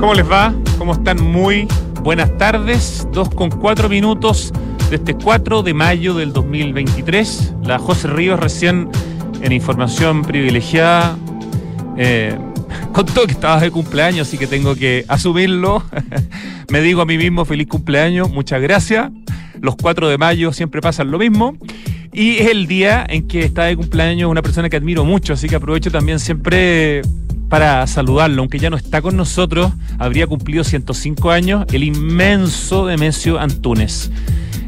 ¿Cómo les va? ¿Cómo están? Muy buenas tardes. Dos con cuatro minutos de este 4 de mayo del 2023. La José Ríos recién en información privilegiada. Eh, contó que estaba de cumpleaños, así que tengo que asumirlo. Me digo a mí mismo feliz cumpleaños, muchas gracias. Los 4 de mayo siempre pasan lo mismo. Y es el día en que está de cumpleaños una persona que admiro mucho, así que aprovecho también siempre para saludarlo, aunque ya no está con nosotros, habría cumplido 105 años, el inmenso Demesio Antunes.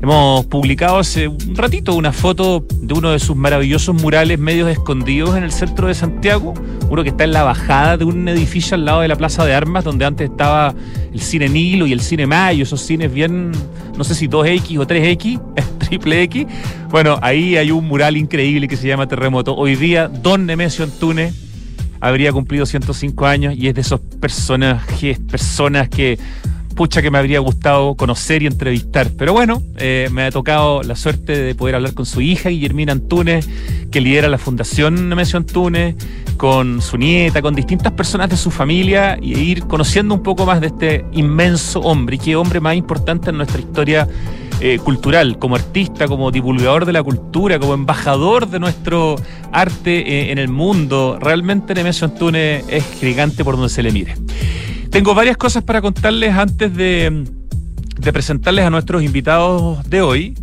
Hemos publicado hace un ratito una foto de uno de sus maravillosos murales medios escondidos en el centro de Santiago, uno que está en la bajada de un edificio al lado de la Plaza de Armas, donde antes estaba el Cine Nilo y el Cine Mayo, esos cines bien, no sé si 2X o 3X, triple X. Bueno, ahí hay un mural increíble que se llama Terremoto. Hoy día, Don Nemesio Antunes habría cumplido 105 años y es de esos personajes, personas que pucha que me habría gustado conocer y entrevistar. Pero bueno, eh, me ha tocado la suerte de poder hablar con su hija, Guillermina Antunes, que lidera la Fundación Nemesio Antunes, con su nieta, con distintas personas de su familia y ir conociendo un poco más de este inmenso hombre y qué hombre más importante en nuestra historia eh, cultural, como artista, como divulgador de la cultura, como embajador de nuestro arte eh, en el mundo. Realmente Nemesio Antunes es gigante por donde se le mire. Tengo varias cosas para contarles antes de, presentarles a nuestros invitados de hoy.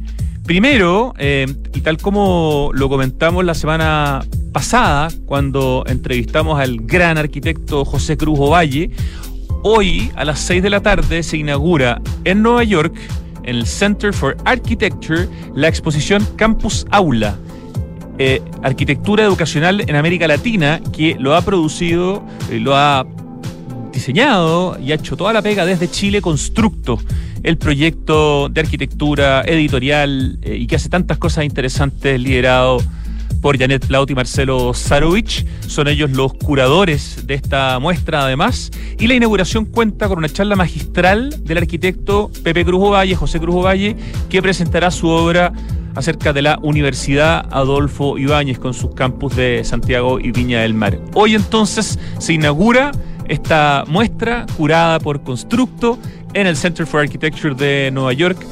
Primero, eh, y tal como lo comentamos la semana pasada, cuando entrevistamos al gran arquitecto José Cruz Ovalle, hoy a las 6 de la tarde se inaugura en Nueva York en el Center for Architecture la exposición Campus Aula. Eh, arquitectura educacional en América Latina, que lo ha producido, eh, lo ha diseñado y ha hecho toda la pega desde Chile Constructo, el proyecto de arquitectura editorial eh, y que hace tantas cosas interesantes liderado por Janet Plaut y Marcelo Sarovich. Son ellos los curadores de esta muestra, además. Y la inauguración cuenta con una charla magistral del arquitecto Pepe Cruz Ovalle, José Cruz Ovalle, que presentará su obra acerca de la Universidad Adolfo Ibáñez con sus campus de Santiago y Viña del Mar. Hoy entonces se inaugura esta muestra curada por Constructo en el Center for Architecture de Nueva York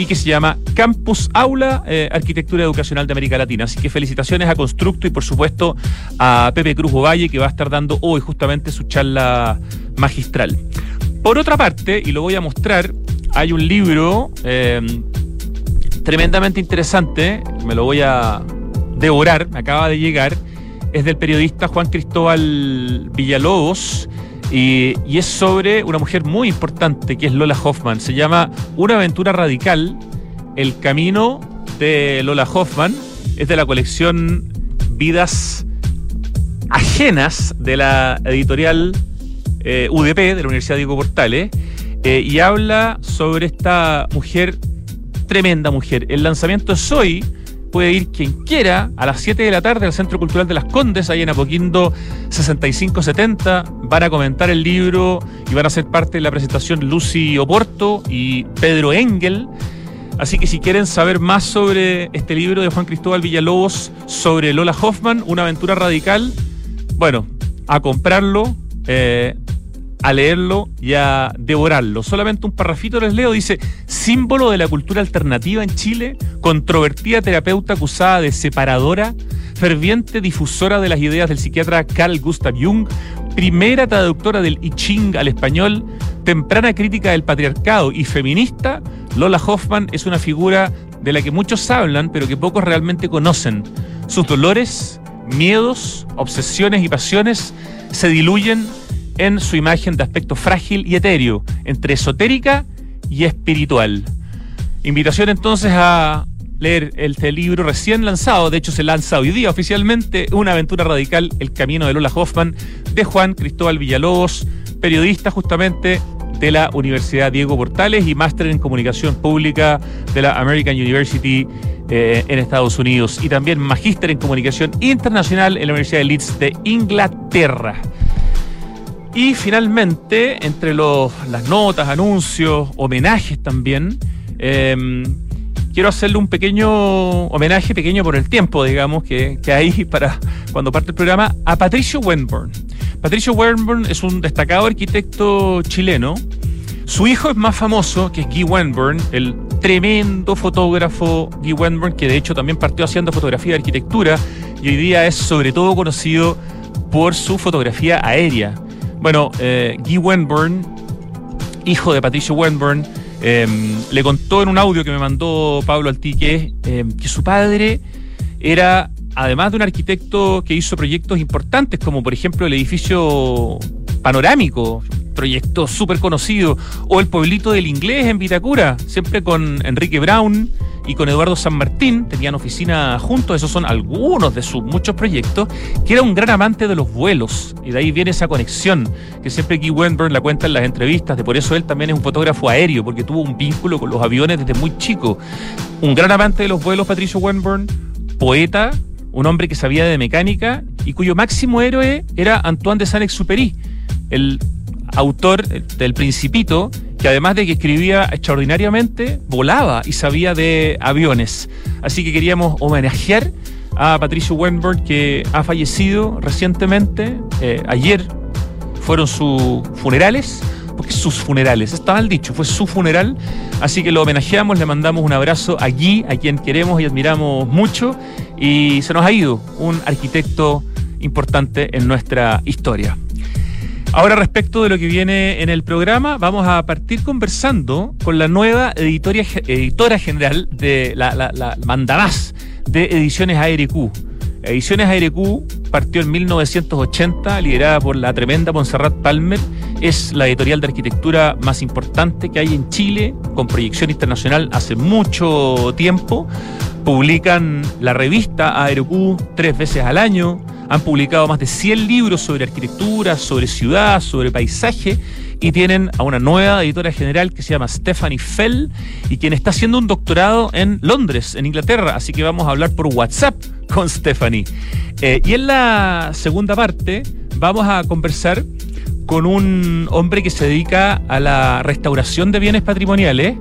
y que se llama Campus Aula eh, Arquitectura Educacional de América Latina. Así que felicitaciones a Constructo y por supuesto a Pepe Cruz Ovalle que va a estar dando hoy justamente su charla magistral. Por otra parte, y lo voy a mostrar, hay un libro em, tremendamente interesante, me lo voy a devorar, me acaba de llegar, es del periodista Juan Cristóbal Villalobos y, es sobre una mujer muy importante que es Lola Hoffman. Se llama Una aventura radical, el camino de Lola Hoffman. Es de la colección Vidas Ajenas de la editorial eh, UDP, de la Universidad Diego Portales, eh, y habla sobre esta mujer, tremenda mujer. El lanzamiento es hoy puede ir quien quiera a las 7 de la tarde al Centro Cultural de las Condes, ahí en Apoquindo 6570. Van a comentar el libro y van a ser parte de la presentación Lucy Oporto y Pedro Engel. Así que si quieren saber más sobre este libro de Juan Cristóbal Villalobos, sobre Lola Hoffman, una aventura radical, bueno, a comprarlo. Eh, a leerlo y a devorarlo. Solamente un parrafito les leo, dice, símbolo de la cultura alternativa en Chile, controvertida terapeuta acusada de separadora, ferviente difusora de las ideas del psiquiatra Carl Gustav Jung, primera traductora del I Ching al español, temprana crítica del patriarcado y feminista, Lola Hoffman es una figura de la que muchos hablan, pero que pocos realmente conocen. Sus dolores, miedos, obsesiones y pasiones se diluyen en su imagen de aspecto frágil y etéreo, entre esotérica y espiritual. Invitación entonces a leer este libro recién lanzado, de hecho se lanza hoy día oficialmente, Una aventura radical, El camino de Lola Hoffman, de Juan Cristóbal Villalobos, periodista justamente de la Universidad Diego Portales y máster en comunicación pública de la American University eh, en Estados Unidos y también magíster en comunicación internacional en la Universidad de Leeds de Inglaterra. Y finalmente, entre los, las notas, anuncios, homenajes también, em, quiero hacerle un pequeño homenaje, pequeño por el tiempo, digamos, que, que hay para cuando parte el programa, a Patricio Wenborn. Patricio Wenborn es un destacado arquitecto chileno. Su hijo es más famoso, que es Guy Wenborn, el tremendo fotógrafo Guy Wenborn, que de hecho también partió haciendo fotografía de arquitectura y hoy día es sobre todo conocido por su fotografía aérea. Bueno, eh, Guy Wenborn, hijo de Patricio Wenborn, em, le contó en un audio que me mandó Pablo Altique em, que su padre era, además de un arquitecto que hizo proyectos importantes, como por ejemplo el edificio panorámico, proyecto súper conocido, o el pueblito del inglés en Vitacura, siempre con Enrique Brown y con Eduardo San Martín, tenían oficina juntos, esos son algunos de sus muchos proyectos, que era un gran amante de los vuelos, y de ahí viene esa conexión, que siempre Guy Wenburn la cuenta en las entrevistas, de por eso él también es un fotógrafo aéreo, porque tuvo un vínculo con los aviones desde muy chico. Un gran amante de los vuelos, Patricio Wenburn, poeta, un hombre que sabía de mecánica y cuyo máximo héroe era Antoine de Saint-Exupéry, el autor del Principito, que además de que escribía extraordinariamente, volaba y sabía de aviones. Así que queríamos homenajear a Patricio Weinberg, que ha fallecido recientemente. Eh, ayer fueron sus funerales, porque sus funerales, está mal dicho, fue su funeral. Así que lo homenajeamos, le mandamos un abrazo allí, a quien queremos y admiramos mucho. Y se nos ha ido un arquitecto importante en nuestra historia. Ahora respecto de lo que viene en el programa, vamos a partir conversando con la nueva editora general de la, la, mandamás de Ediciones ARQ. Ediciones ARQ partió en 1980, liderada por la tremenda Montserrat Palmer. Es la editorial de arquitectura más importante que hay en Chile, con proyección internacional hace mucho tiempo. Publican la revista ARQ tres veces al año han publicado más de 100 libros sobre arquitectura, sobre ciudad, sobre paisaje y tienen a una nueva editora general que se llama Stephanie Fell y quien está haciendo un doctorado en Londres, en Inglaterra. Así que vamos a hablar por WhatsApp con Stephanie. Eh, y en la segunda parte vamos a conversar con un hombre que se dedica a la restauración de bienes patrimoniales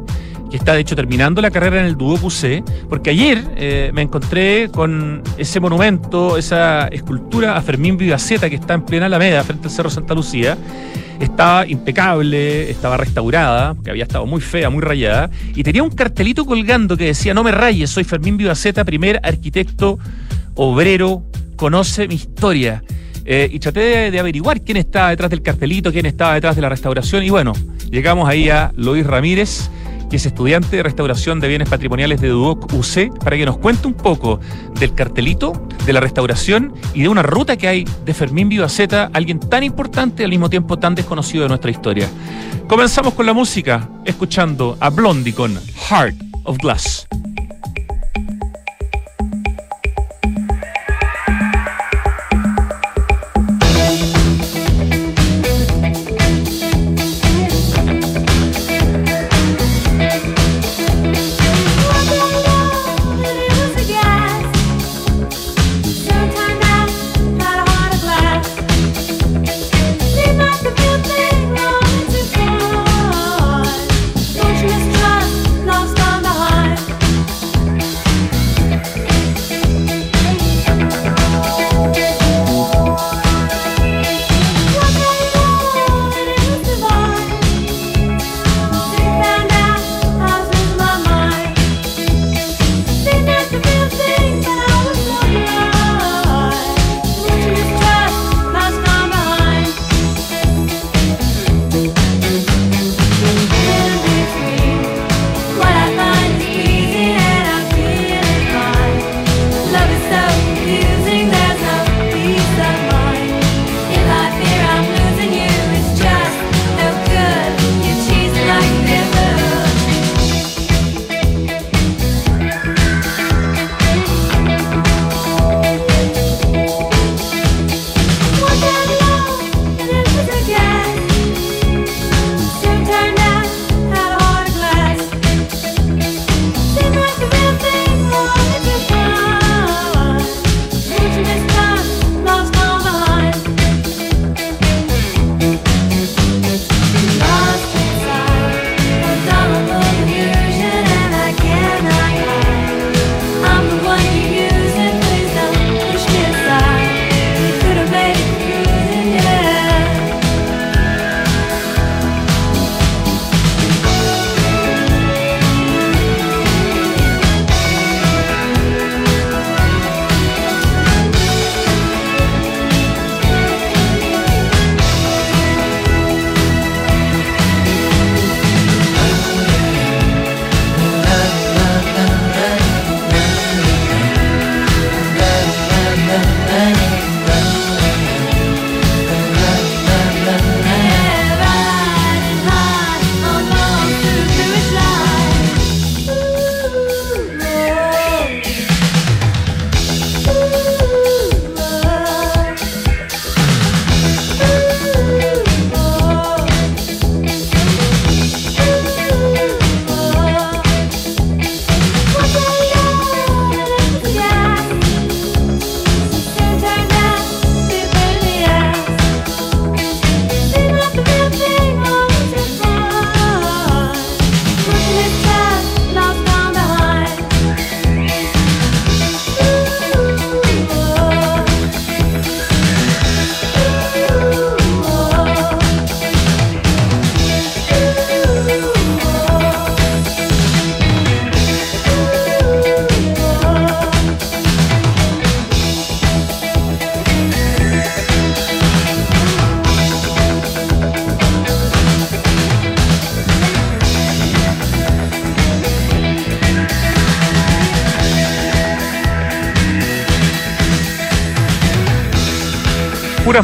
que está de hecho terminando la carrera en el Duoc C, porque ayer eh, me encontré con ese monumento, esa escultura a Fermín Vivaceta que está en plena Alameda, frente al Cerro Santa Lucía. Estaba impecable, estaba restaurada, porque había estado muy fea, muy rayada, y tenía un cartelito colgando que decía, no me rayes, soy Fermín Vivaceta, primer arquitecto obrero, conoce mi historia. Eh, y traté de, de, averiguar quién estaba detrás del cartelito, quién estaba detrás de la restauración, y bueno, llegamos ahí a Luis Ramírez, que es estudiante de restauración de bienes patrimoniales de Duoc UC, para que nos cuente un poco del cartelito, de la restauración y de una ruta que hay de Fermín Vivaceta, alguien tan importante al mismo tiempo tan desconocido de nuestra historia. Comenzamos con la música, escuchando a Blondie con Heart of Glass.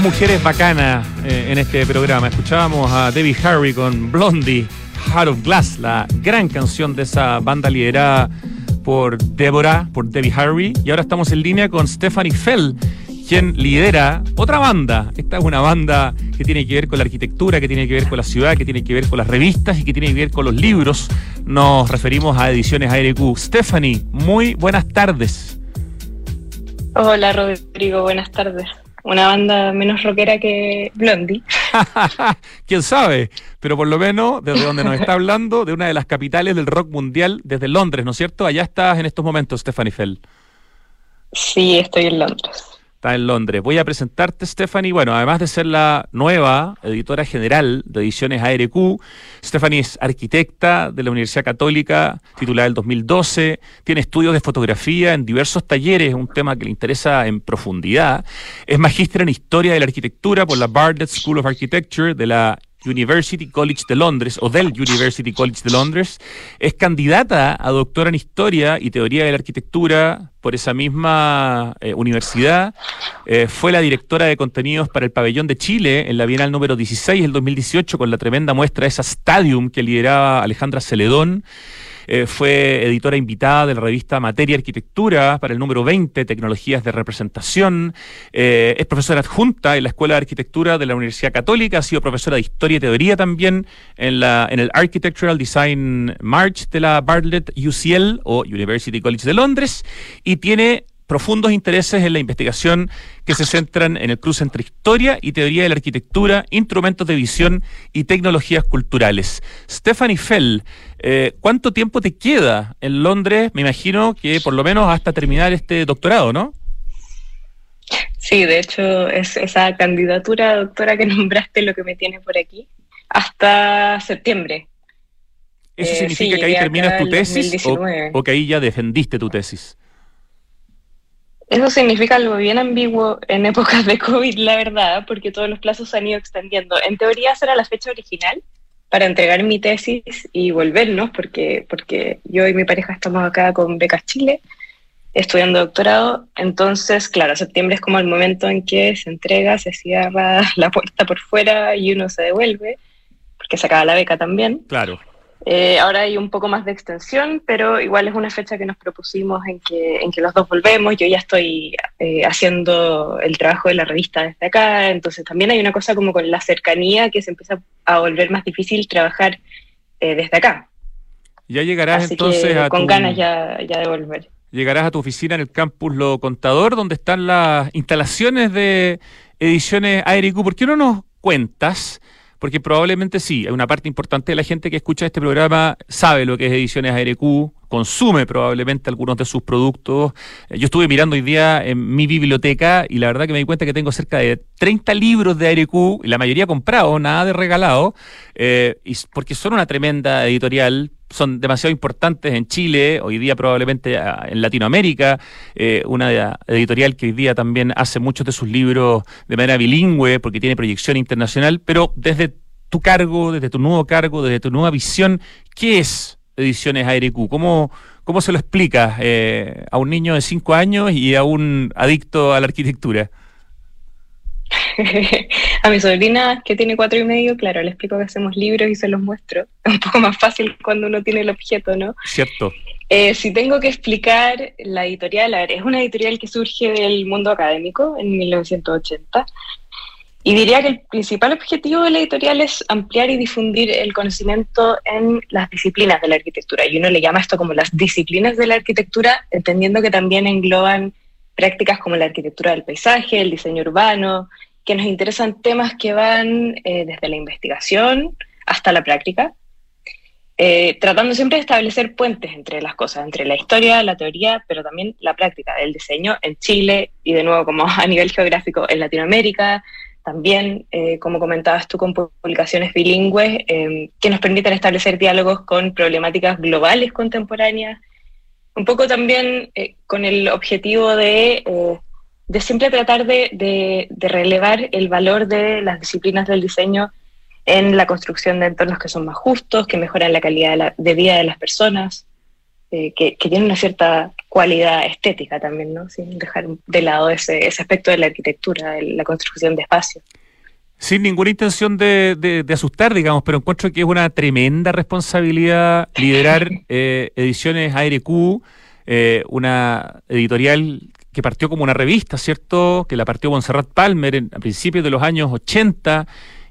Mujeres bacanas eh, en este programa. Escuchábamos a Debbie Harry con Blondie, Heart of Glass, la gran canción de esa banda liderada por Deborah, por Debbie Harry. Y ahora estamos en línea con Stephanie Fell, quien lidera otra banda. Esta es una banda que tiene que ver con la arquitectura, que tiene que ver con la ciudad, que tiene que ver con las revistas y que tiene que ver con los libros. Nos referimos a Ediciones ARQ. Stephanie, muy buenas tardes. Hola Rodrigo, buenas tardes. Una banda menos rockera que Blondie. ¿Quién sabe? Pero por lo menos, desde donde nos está hablando, de una de las capitales del rock mundial, desde Londres, ¿no es cierto? Allá estás en estos momentos, Stephanie Fell. Sí, estoy en Londres en Londres. Voy a presentarte, Stephanie. Bueno, además de ser la nueva editora general de ediciones ARQ, Stephanie es arquitecta de la Universidad Católica, titulada del 2012. Tiene estudios de fotografía en diversos talleres, un tema que le interesa en profundidad. Es magíster en historia de la arquitectura por la Bartlett School of Architecture de la University College de Londres o del University College de Londres. Es candidata a doctora en Historia y Teoría de la Arquitectura por esa misma eh, universidad. Eh, fue la directora de contenidos para el Pabellón de Chile en la Bienal número 16 del 2018 con la tremenda muestra esa Stadium que lideraba Alejandra Celedón. Eh, fue editora invitada de la revista Materia Arquitectura para el número 20, Tecnologías de Representación. Eh, es profesora adjunta en la Escuela de Arquitectura de la Universidad Católica. Ha sido profesora de Historia y Teoría también en, la, en el Architectural Design March de la Bartlett UCL o University College de Londres. Y tiene profundos intereses en la investigación que se centran en el cruce entre historia y teoría de la arquitectura, instrumentos de visión y tecnologías culturales. Stephanie Fell, eh, ¿cuánto tiempo te queda en Londres? Me imagino que por lo menos hasta terminar este doctorado, ¿no? Sí, de hecho es esa candidatura doctora que nombraste lo que me tiene por aquí hasta septiembre. ¿Eso eh, significa que ahí terminas tu tesis o que ahí ya defendiste tu tesis? Eso significa algo bien ambiguo en épocas de COVID, la verdad, porque todos los plazos se han ido extendiendo. En teoría será la fecha original para entregar mi tesis y volvernos, porque, porque yo y mi pareja estamos acá con Becas Chile estudiando doctorado. Entonces, claro, septiembre es como el momento en que se entrega, se cierra la puerta por fuera y uno se devuelve, porque se acaba la beca también. Claro. Eh, ahora hay un poco más de extensión, pero igual es una fecha que nos propusimos en que, en que los dos volvemos. Yo ya estoy eh, haciendo el trabajo de la revista desde acá, entonces también hay una cosa como con la cercanía que se empieza a volver más difícil trabajar eh, desde acá. Ya llegarás entonces a con ganas ya, ya de volver. Llegarás a tu oficina en el campus Lo Contador, donde están las instalaciones de ediciones ARQ. ¿Por qué no nos cuentas? Porque probablemente sí, hay una parte importante de la gente que escucha este programa sabe lo que es Ediciones ARQ, consume probablemente algunos de sus productos. Eh, yo estuve mirando hoy día en mi biblioteca y la verdad que me di cuenta que tengo cerca de 30 libros de ARQ, la mayoría comprados, nada de regalado, eh, porque son una tremenda editorial, son demasiado importantes en Chile, hoy día probablemente ah, en Latinoamérica, eh, una editorial que hoy día también hace muchos de sus libros de manera bilingüe porque tiene proyección internacional, pero desde tu cargo, desde tu nuevo cargo, desde tu nueva visión, ¿qué es Ediciones ARQ? ¿Cómo, cómo se lo explica eh, a un niño de 5 años y a un adicto a la arquitectura? a mi sobrina, que tiene cuatro y medio, claro, le explico que hacemos libros y se los muestro. Es un poco más fácil cuando uno tiene el objeto, ¿no? Cierto. Eh, si tengo que explicar la editorial, a ver, es una editorial que surge del mundo académico en 1980. Y diría que el principal objetivo de la editorial es ampliar y difundir el conocimiento en las disciplinas de la arquitectura. Y uno le llama esto como las disciplinas de la arquitectura, entendiendo que también engloban prácticas como la arquitectura del paisaje, el diseño urbano, que nos interesan temas que van eh, desde la investigación hasta la práctica, eh, tratando siempre de establecer puentes entre las cosas, entre la historia, la teoría, pero también la práctica del diseño en Chile y de nuevo como a nivel geográfico en Latinoamérica, también, eh, como comentabas tú, con publicaciones bilingües que nos permiten establecer diálogos con problemáticas globales contemporáneas, un poco también con el objetivo de de siempre tratar de, relevar el valor de las disciplinas del diseño en la construcción de entornos que son más justos, que mejoran la calidad de, vida de las personas. Eh, que, que, tiene una cierta cualidad estética también, ¿no? Sin dejar de lado ese, ese aspecto de la arquitectura, de la construcción de espacios. Sin ninguna intención de, de, asustar, digamos, pero encuentro que es una tremenda responsabilidad liderar eh, Ediciones ARQ, eh, una editorial que partió como una revista, ¿cierto? Que la partió Montserrat Palmer en, a principios de los años 80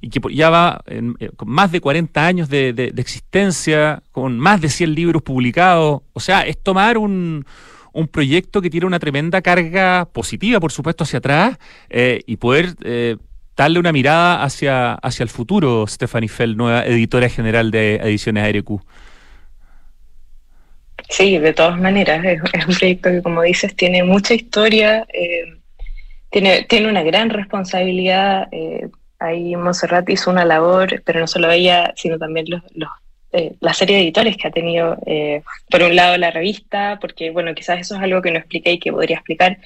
y que ya va eh, con más de 40 años de, de, existencia, con más de 100 libros publicados. O sea, es tomar un, un proyecto que tiene una tremenda carga positiva, por supuesto, hacia atrás eh, y poder eh, darle una mirada hacia, hacia el futuro, Stephanie Fell, nueva editora general de Ediciones ARQ. Sí, de todas maneras, es, un proyecto que, como dices, tiene mucha historia, tiene, tiene una gran responsabilidad. Ahí Monserrat hizo una labor, pero no solo ella, sino también los, los eh, la serie de editores que ha tenido, eh, por un lado, la revista, porque, bueno, quizás eso es algo que no expliqué y que podría explicar,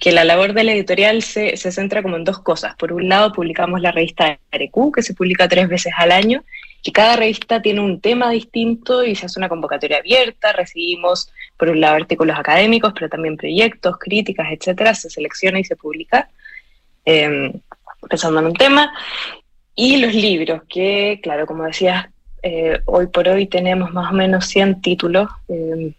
que la labor de la editorial se, se, centra como en dos cosas. Por un lado, publicamos la revista Arecu, que se publica tres veces al año, y cada revista tiene un tema distinto y se hace una convocatoria abierta, recibimos, por un lado, artículos académicos, pero también proyectos, críticas, etcétera, se selecciona y se publica, eh, pensando en un tema. Y los libros, que, claro, como decías, eh, hoy por hoy tenemos más o menos 100 títulos, eh,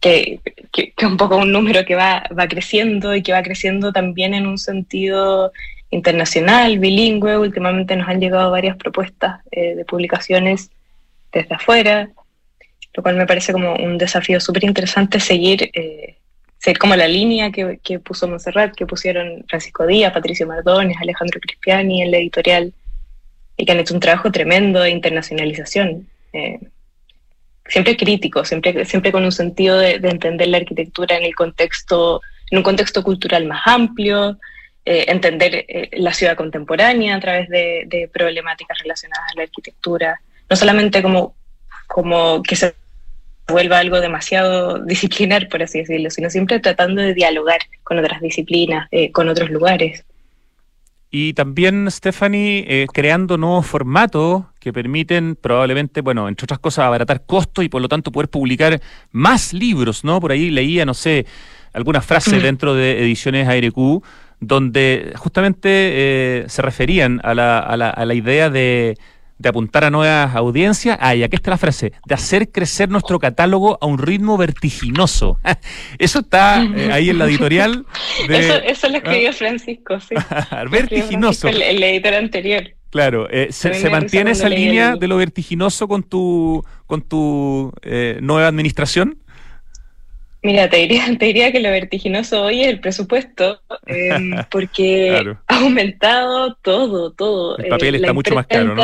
que, es un poco un número que va, va creciendo y que va creciendo también en un sentido internacional, bilingüe. Últimamente nos han llegado varias propuestas eh, de publicaciones desde afuera, lo cual me parece como un desafío súper interesante seguir, seguir como la línea que, que, puso Monserrat, que pusieron Francisco Díaz, Patricio Mardones, Alejandro Cristiani en la editorial y que han hecho un trabajo tremendo de internacionalización. Eh, siempre crítico, siempre, siempre con un sentido de, entender la arquitectura en el contexto, en un contexto cultural más amplio, eh, entender eh, la ciudad contemporánea a través de, problemáticas relacionadas a la arquitectura, no solamente como, como que se vuelva algo demasiado disciplinar, por así decirlo, sino siempre tratando de dialogar con otras disciplinas, con otros lugares y también, Stephanie, eh, creando nuevos formatos que permiten probablemente, bueno, entre otras cosas, abaratar costos y por lo tanto poder publicar más libros, ¿no? Por ahí leía, no sé, algunas frases dentro de ediciones ARQ donde justamente eh, se referían a la, a la, a la idea de de apuntar a nuevas audiencias. Ah, y aquí está la frase, de hacer crecer nuestro catálogo a un ritmo vertiginoso. eso está eh, ahí en la editorial. eso, eso, lo escribió ¿Ah? Francisco, sí. vertiginoso. el, editor anterior. Claro, eh, se, mantiene esa línea de lo vertiginoso con tu, con tu eh, nueva administración. Mira, te diría, te diría que lo vertiginoso hoy es el presupuesto, em, porque ha aumentado todo, todo. El papel está mucho más caro, ¿no?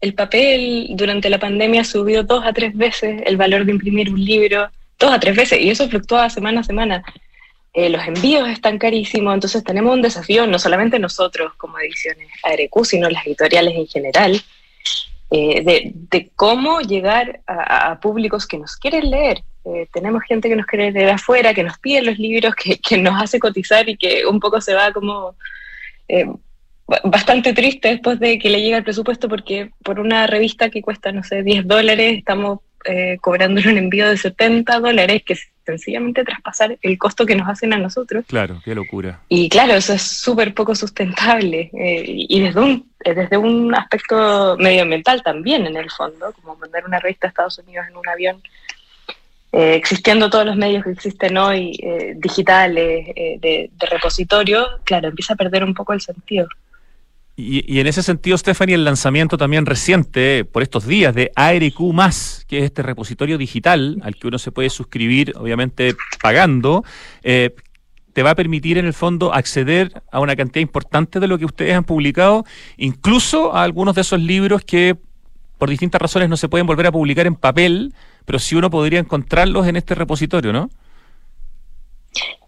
El papel durante la pandemia subió dos a tres veces el valor de imprimir un libro, dos a tres veces, y eso fluctúa semana a semana. Eh, los envíos están carísimos, entonces tenemos un desafío, no solamente nosotros como ediciones ARQ, sino las editoriales en general, eh, de, cómo llegar a, públicos que nos quieren leer. Eh, tenemos gente que nos quiere leer afuera, que nos pide los libros, que, que nos hace cotizar y que un poco se va como bastante triste después de que le llega el presupuesto porque por una revista que cuesta, no sé, 10 dólares, estamos eh, cobrando un envío de 70 dólares, que es sencillamente traspasar el costo que nos hacen a nosotros. Claro, qué locura. Y claro, eso es súper poco sustentable. Eh, y desde un, eh, desde un aspecto medioambiental también, en el fondo, como mandar una revista a Estados Unidos en un avión, existiendo todos los medios que existen hoy, digitales, de, de repositorio, claro, empieza a perder un poco el sentido. Y, en ese sentido, Stephanie, el lanzamiento también reciente por estos días de ARQ, que es este repositorio digital al que uno se puede suscribir, obviamente pagando, eh, te va a permitir en el fondo acceder a una cantidad importante de lo que ustedes han publicado, incluso a algunos de esos libros que por distintas razones no se pueden volver a publicar en papel, pero sí uno podría encontrarlos en este repositorio, ¿no?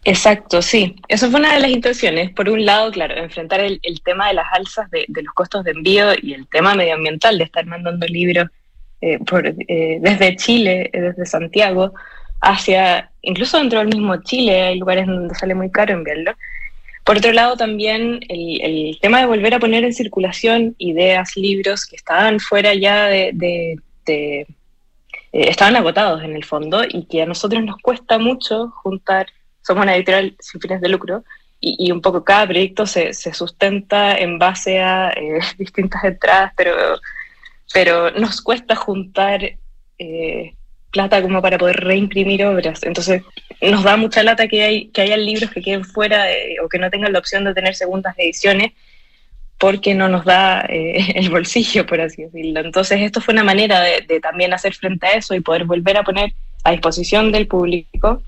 Exacto, sí. Eso fue una de las intenciones. Por un lado, claro, enfrentar el, tema de las alzas de, los costos de envío y el tema medioambiental de estar mandando libros eh, eh, desde Chile, eh, desde Santiago, hacia, incluso dentro del mismo Chile, hay lugares donde sale muy caro enviarlo. Por otro lado, también el, tema de volver a poner en circulación ideas, libros que estaban fuera ya de estaban agotados en el fondo y que a nosotros nos cuesta mucho juntar, somos una editorial sin fines de lucro, y, un poco cada proyecto se, sustenta en base a distintas entradas, pero, pero nos cuesta juntar plata como para poder reimprimir obras. Entonces, nos da mucha lata que, hay, que hayan libros que queden fuera o que no tengan la opción de tener segundas ediciones porque no nos da eh, el bolsillo, por así decirlo. Entonces, esto fue una manera de, también hacer frente a eso y poder volver a poner a disposición del público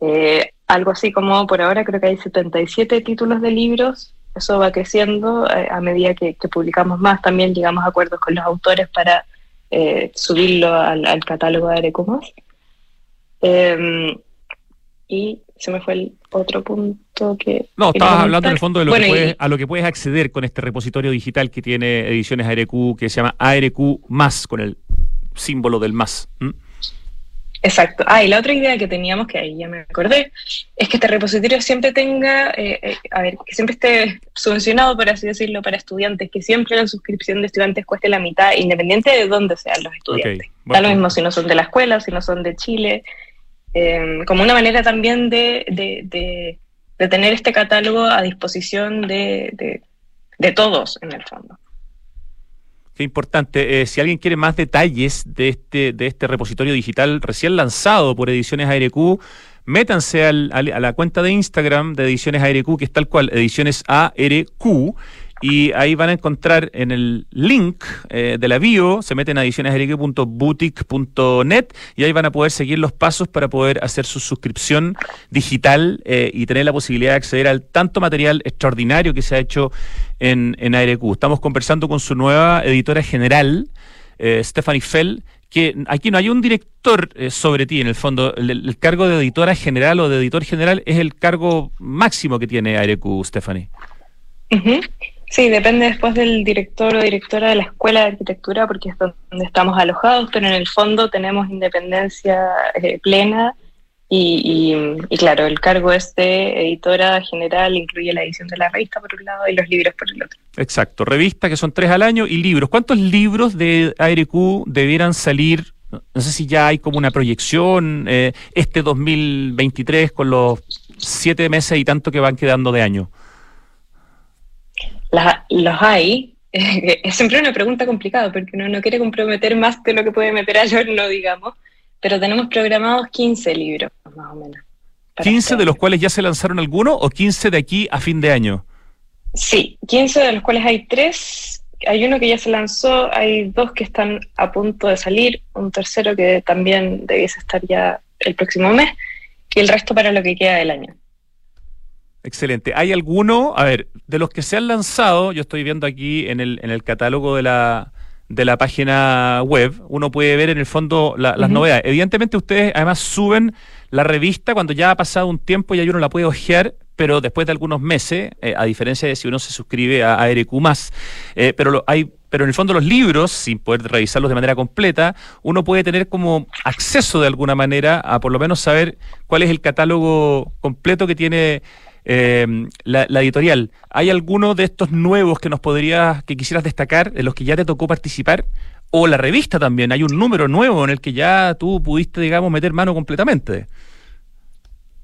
eh, algo así como por ahora creo que hay 77 títulos de libros. Eso va creciendo eh, a medida que, que publicamos más. También llegamos a acuerdos con los autores para eh, subirlo al, catálogo de Arecumas. Em, y se me fue el otro punto que... No, estabas hablando en el fondo de lo que puedes, a lo que puedes acceder con este repositorio digital que tiene Ediciones ARQ, que se llama ARQ más, con el símbolo del más. Exacto. Ah, y la otra idea que teníamos, que ahí ya me acordé, es que este repositorio siempre tenga, eh, eh, a ver, que siempre esté subvencionado, por así decirlo, para estudiantes, que siempre la suscripción de estudiantes cueste la mitad, independiente de dónde sean los estudiantes. da lo mismo si no son de la escuela, si no son de Chile, em, como una manera también de, de, de, tener este catálogo a disposición de, de todos, en el fondo. Importante. Eh, si alguien quiere más detalles de este, de este repositorio digital recién lanzado por Ediciones ARQ, métanse a la cuenta de Instagram de Ediciones ARQ, que es tal cual, Ediciones ARQ, y ahí van a encontrar en el link eh, de la bio, se meten a edicionesarique.boutique.net y ahí van a poder seguir los pasos para poder hacer su suscripción digital eh, y tener la posibilidad de acceder al tanto material extraordinario que se ha hecho en, en Estamos conversando con su nueva editora general, eh, Stephanie Fell, que aquí no hay un director sobre ti, en el fondo. El, cargo de editora general o de editor general es el cargo máximo que tiene ARQ, Stephanie. Sí, depende después del director o directora de la escuela de arquitectura, porque es donde estamos alojados, pero en el fondo tenemos independencia eh, plena y, claro, el cargo es de editora general, incluye la edición de la revista por un lado y los libros por el otro. Exacto, revista que son tres al año y libros. ¿Cuántos libros de ARQ debieran salir? No sé si ya hay como una proyección eh, este 2023 con los siete meses y tanto que van quedando de año los hay. es siempre una pregunta complicada porque uno no quiere comprometer más de lo que puede meter a no digamos, pero tenemos programados 15 libros, más o menos. ¿15 este de los cuales ya se lanzaron algunos o 15 de aquí a fin de año? Sí, 15 de los cuales hay tres. Hay uno que ya se lanzó, hay dos que están a punto de salir, un tercero que también debiese estar ya el próximo mes y el resto para lo que queda del año. Excelente. ¿Hay alguno, a ver, de los que se han lanzado, yo estoy viendo aquí en el, en el catálogo de la, de la página web, uno puede ver en el fondo las novedades. Evidentemente ustedes además suben la revista cuando ya ha pasado un tiempo y ahí uno la puede ojear, pero después de algunos meses, eh, a diferencia de si uno se suscribe a ARQ+, eh, pero hay pero en el fondo los libros, sin poder revisarlos de manera completa, uno puede tener como acceso de alguna manera a por lo menos saber cuál es el catálogo completo que tiene eh, la, editorial, ¿hay alguno de estos nuevos que nos podrías, que quisieras destacar, de los que ya te tocó participar? O la revista también, hay un número nuevo en el que ya tú pudiste, digamos, meter mano completamente.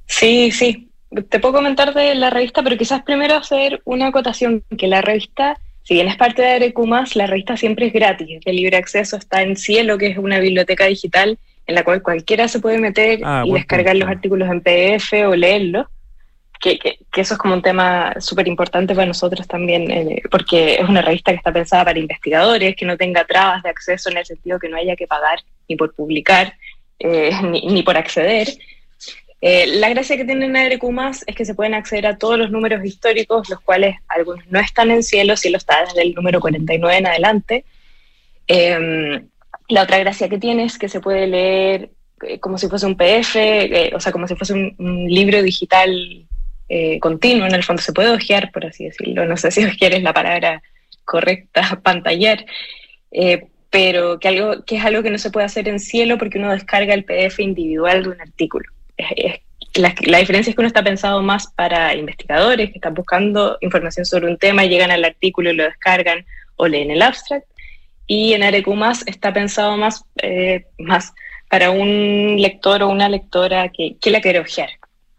Sí, sí. Te puedo comentar de la revista, pero quizás primero hacer una acotación, que la revista, si bien es parte de Arecumas, la revista siempre es gratis, de libre acceso, está en Cielo, que es una biblioteca digital en la cual cualquiera se puede meter ah, y descargar los artículos en PDF o leerlos que, que, eso es como un tema súper importante para nosotros también, eh, porque es una revista que está pensada para investigadores, que no tenga trabas de acceso en el sentido que no haya que pagar ni por publicar, eh, ni, ni, por acceder. Eh, la gracia que tienen ARQ es que se pueden acceder a todos los números históricos, los cuales algunos no están en cielo, si lo está desde el número 49 en adelante. Em, la otra gracia que tiene es que se puede leer como si fuese un PDF, o sea, como si fuese un libro digital eh, continuo, en el fondo se puede ojear, por así decirlo, no sé si ojear es la palabra correcta, pantallar, eh, pero que, algo, que es algo que no se puede hacer en cielo porque uno descarga el PDF individual de un artículo. la, diferencia es que uno está pensado más para investigadores que están buscando información sobre un tema, llegan al artículo y lo descargan o leen el abstract, y en Arecumas está pensado más, eh, más para un lector o una lectora que, que la quiere ojear.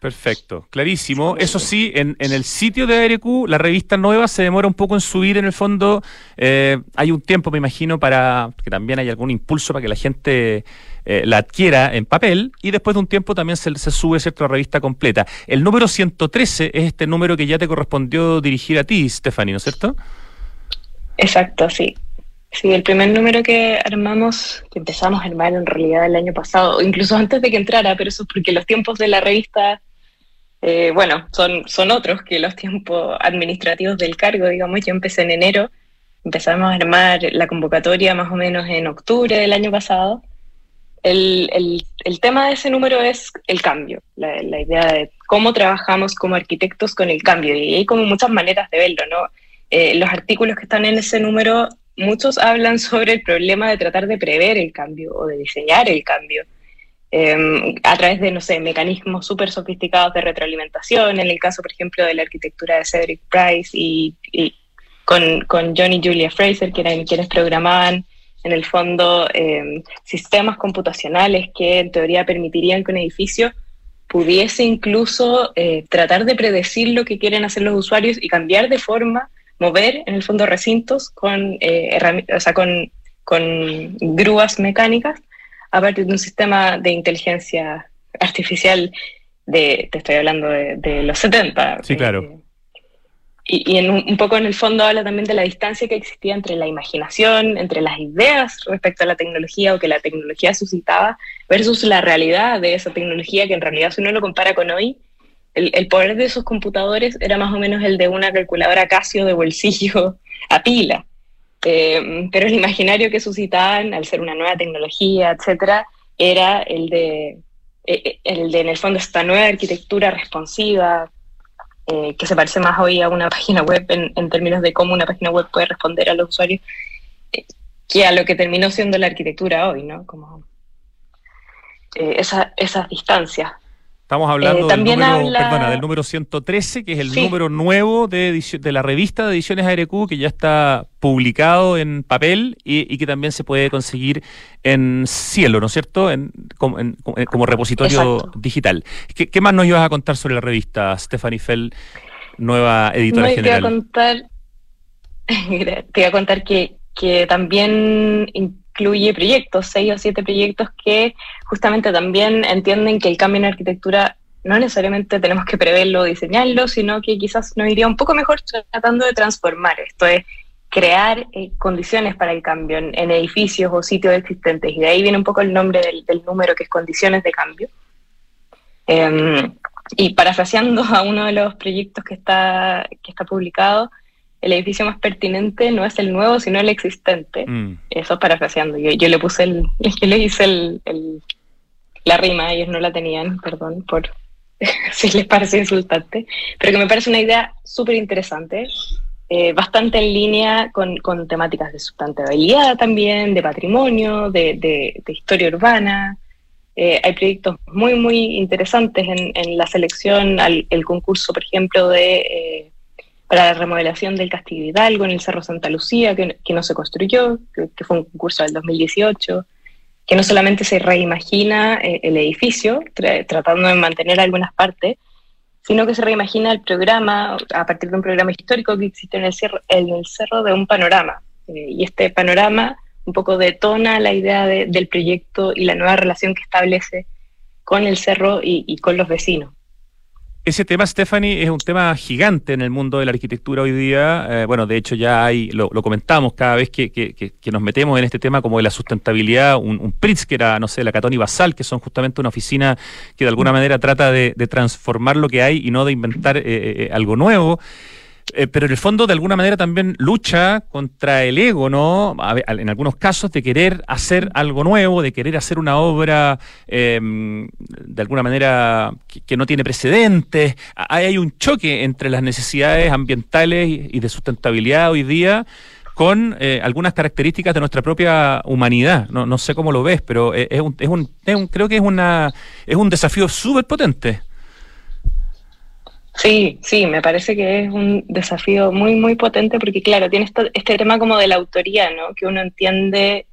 Perfecto, clarísimo. Eso sí, en, el sitio de ARQ, la revista nueva se demora un poco en subir en el fondo. Eh, hay un tiempo, me imagino, para que también haya algún impulso para que la gente eh, la adquiera en papel y después de un tiempo también se, sube cierta revista completa. El número 113 es este número que ya te correspondió dirigir a ti, Stephanie, ¿no es cierto? Exacto, sí. Sí, el primer número que armamos, que empezamos a armar en realidad el año pasado, incluso antes de que entrara, pero eso es porque los tiempos de la revista eh, bueno, son, otros que los tiempos administrativos del cargo, digamos, yo empecé en enero, empezamos a armar la convocatoria más o menos en octubre del año pasado. El, el, tema de ese número es el cambio, la, la, idea de cómo trabajamos como arquitectos con el cambio, y hay como muchas maneras de verlo, ¿no? Eh, los artículos que están en ese número, muchos hablan sobre el problema de tratar de prever el cambio o de diseñar el cambio. Em, a través de, no sé, mecanismos súper sofisticados de retroalimentación, en el caso, por ejemplo, de la arquitectura de Cedric Price y, con, con, John y Julia Fraser, que eran quienes programaban, en el fondo, em, sistemas computacionales que en teoría permitirían que un edificio pudiese incluso eh, tratar de predecir lo que quieren hacer los usuarios y cambiar de forma, mover en el fondo recintos con, eh, o sea, con, con grúas mecánicas a partir de un sistema de inteligencia artificial de, te estoy hablando de, los 70. Sí, claro. Eh, y, en un, poco en el fondo habla también de la distancia que existía entre la imaginación, entre las ideas respecto a la tecnología o que la tecnología suscitaba, versus la realidad de esa tecnología, que en realidad si uno lo compara con hoy, el, el poder de esos computadores era más o menos el de una calculadora Casio de bolsillo a pila. Eh, pero el imaginario que suscitaban, al ser una nueva tecnología, etcétera, era el de, eh, eh, el de, en el fondo, esta nueva arquitectura responsiva, que se parece más hoy a una página web en, términos de cómo una página web puede responder a los usuarios, que a lo que terminó siendo la arquitectura hoy, ¿no? Como esa, esas distancias. Estamos hablando del, número, perdona, del número 113, que es el número nuevo de, de la revista de ediciones ARQ, que ya está publicado en papel y, que también se puede conseguir en cielo, ¿no es cierto? En, como, repositorio digital. ¿Qué, más nos ibas a contar sobre la revista, Stephanie Fell, nueva editora general? Te a contar, te voy a contar que, que también incluye proyectos, seis o siete proyectos que justamente también entienden que el cambio en arquitectura no necesariamente tenemos que preverlo diseñarlo, sino que quizás nos iría un poco mejor tratando de transformar. Esto es crear eh, condiciones para el cambio en, edificios o sitios existentes. Y de ahí viene un poco el nombre del, número, que es condiciones de cambio. Em, y parafraseando a uno de los proyectos que está, que está publicado, el edificio más pertinente no es el nuevo, sino el existente. Mm. Eso es parafraseando. Yo, yo, le puse el, yo le hice el, la rima, ellos no la tenían, perdón por si les parece insultante, pero que me parece una idea súper interesante, eh, bastante en línea con, con, temáticas de sustentabilidad también, de patrimonio, de, de, historia urbana. Eh, hay proyectos muy, muy interesantes en, en la selección, al, el concurso, por ejemplo, de eh, para la remodelación del Castillo Hidalgo en el Cerro Santa Lucía, que, no se construyó, que, fue un concurso del 2018, que no solamente se reimagina eh, el edificio, tratando de mantener algunas partes, sino que se reimagina el programa a partir de un programa histórico que existe en el cerro, en el cerro de un panorama. Eh, y este panorama un poco detona la idea del proyecto y la nueva relación que establece con el cerro y con los vecinos. Ese tema, Stephanie, es un tema gigante en el mundo de la arquitectura hoy día. Eh, bueno, de hecho ya hay, lo, comentamos cada vez que, nos metemos en este tema como de la sustentabilidad, un, un que era, no sé, la Catón y Basal, que son justamente una oficina que de alguna manera trata de, transformar lo que hay y no de inventar eh, eh, algo nuevo. Eh, pero en el fondo de alguna manera también lucha contra el ego, ¿no? en algunos casos de querer hacer algo nuevo, de querer hacer una obra em, de alguna manera que, no tiene precedentes. Hay, un choque entre las necesidades ambientales y, de sustentabilidad hoy día con eh, algunas características de nuestra propia humanidad. No, sé cómo lo ves, pero es un, es un, creo que es, una, es un desafío súper potente. Sí, sí, me parece que es un desafío muy, muy potente porque, claro, tiene este tema como de la autoría, ¿no? Que uno entiende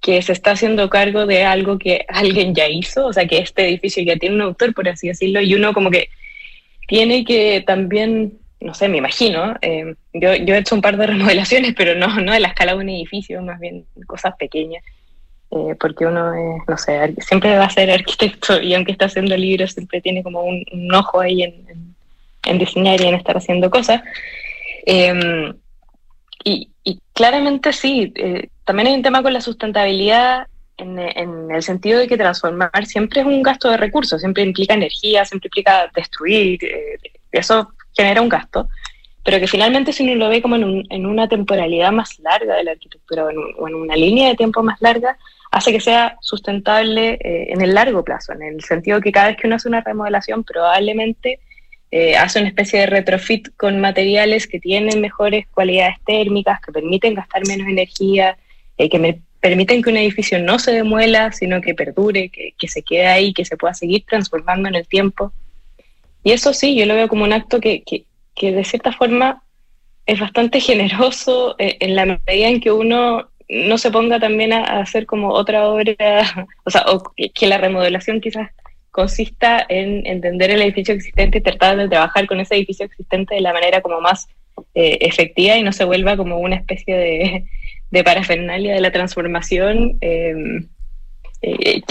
que se está haciendo cargo de algo que alguien ya hizo, o sea, que este edificio ya tiene un autor, por así decirlo, y uno como que tiene que también, no sé, me imagino, eh, yo, yo he hecho un par de remodelaciones, pero no, no de la escala de un edificio, más bien cosas pequeñas, eh, porque uno, es, no sé, siempre va a ser arquitecto y aunque está haciendo libros, siempre tiene como un, ojo ahí en, en, diseñar y en estar haciendo cosas. Em, y, y, claramente sí, eh, también hay un tema con la sustentabilidad en, en, el sentido de que transformar siempre es un gasto de recursos, siempre implica energía, siempre implica destruir, eh, eso genera un gasto, pero que finalmente si uno lo ve como en, en una temporalidad más larga de la arquitectura o en, una línea de tiempo más larga, hace que sea sustentable eh, en el largo plazo, en el sentido que cada vez que uno hace una remodelación probablemente eh, hace una especie de retrofit con materiales que tienen mejores cualidades térmicas, que permiten gastar menos energía, eh, que me permiten que un edificio no se demuela, sino que perdure, que, que, se quede ahí, que se pueda seguir transformando en el tiempo. Y eso sí, yo lo veo como un acto que, que, que de cierta forma es bastante generoso eh, en la medida en que uno no se ponga también a, hacer como otra obra, o sea, o que, la remodelación quizás consista en entender el edificio existente y tratar de trabajar con ese edificio existente de la manera como más eh, efectiva y no se vuelva como una especie de, de parafernalia de la transformación em, eh,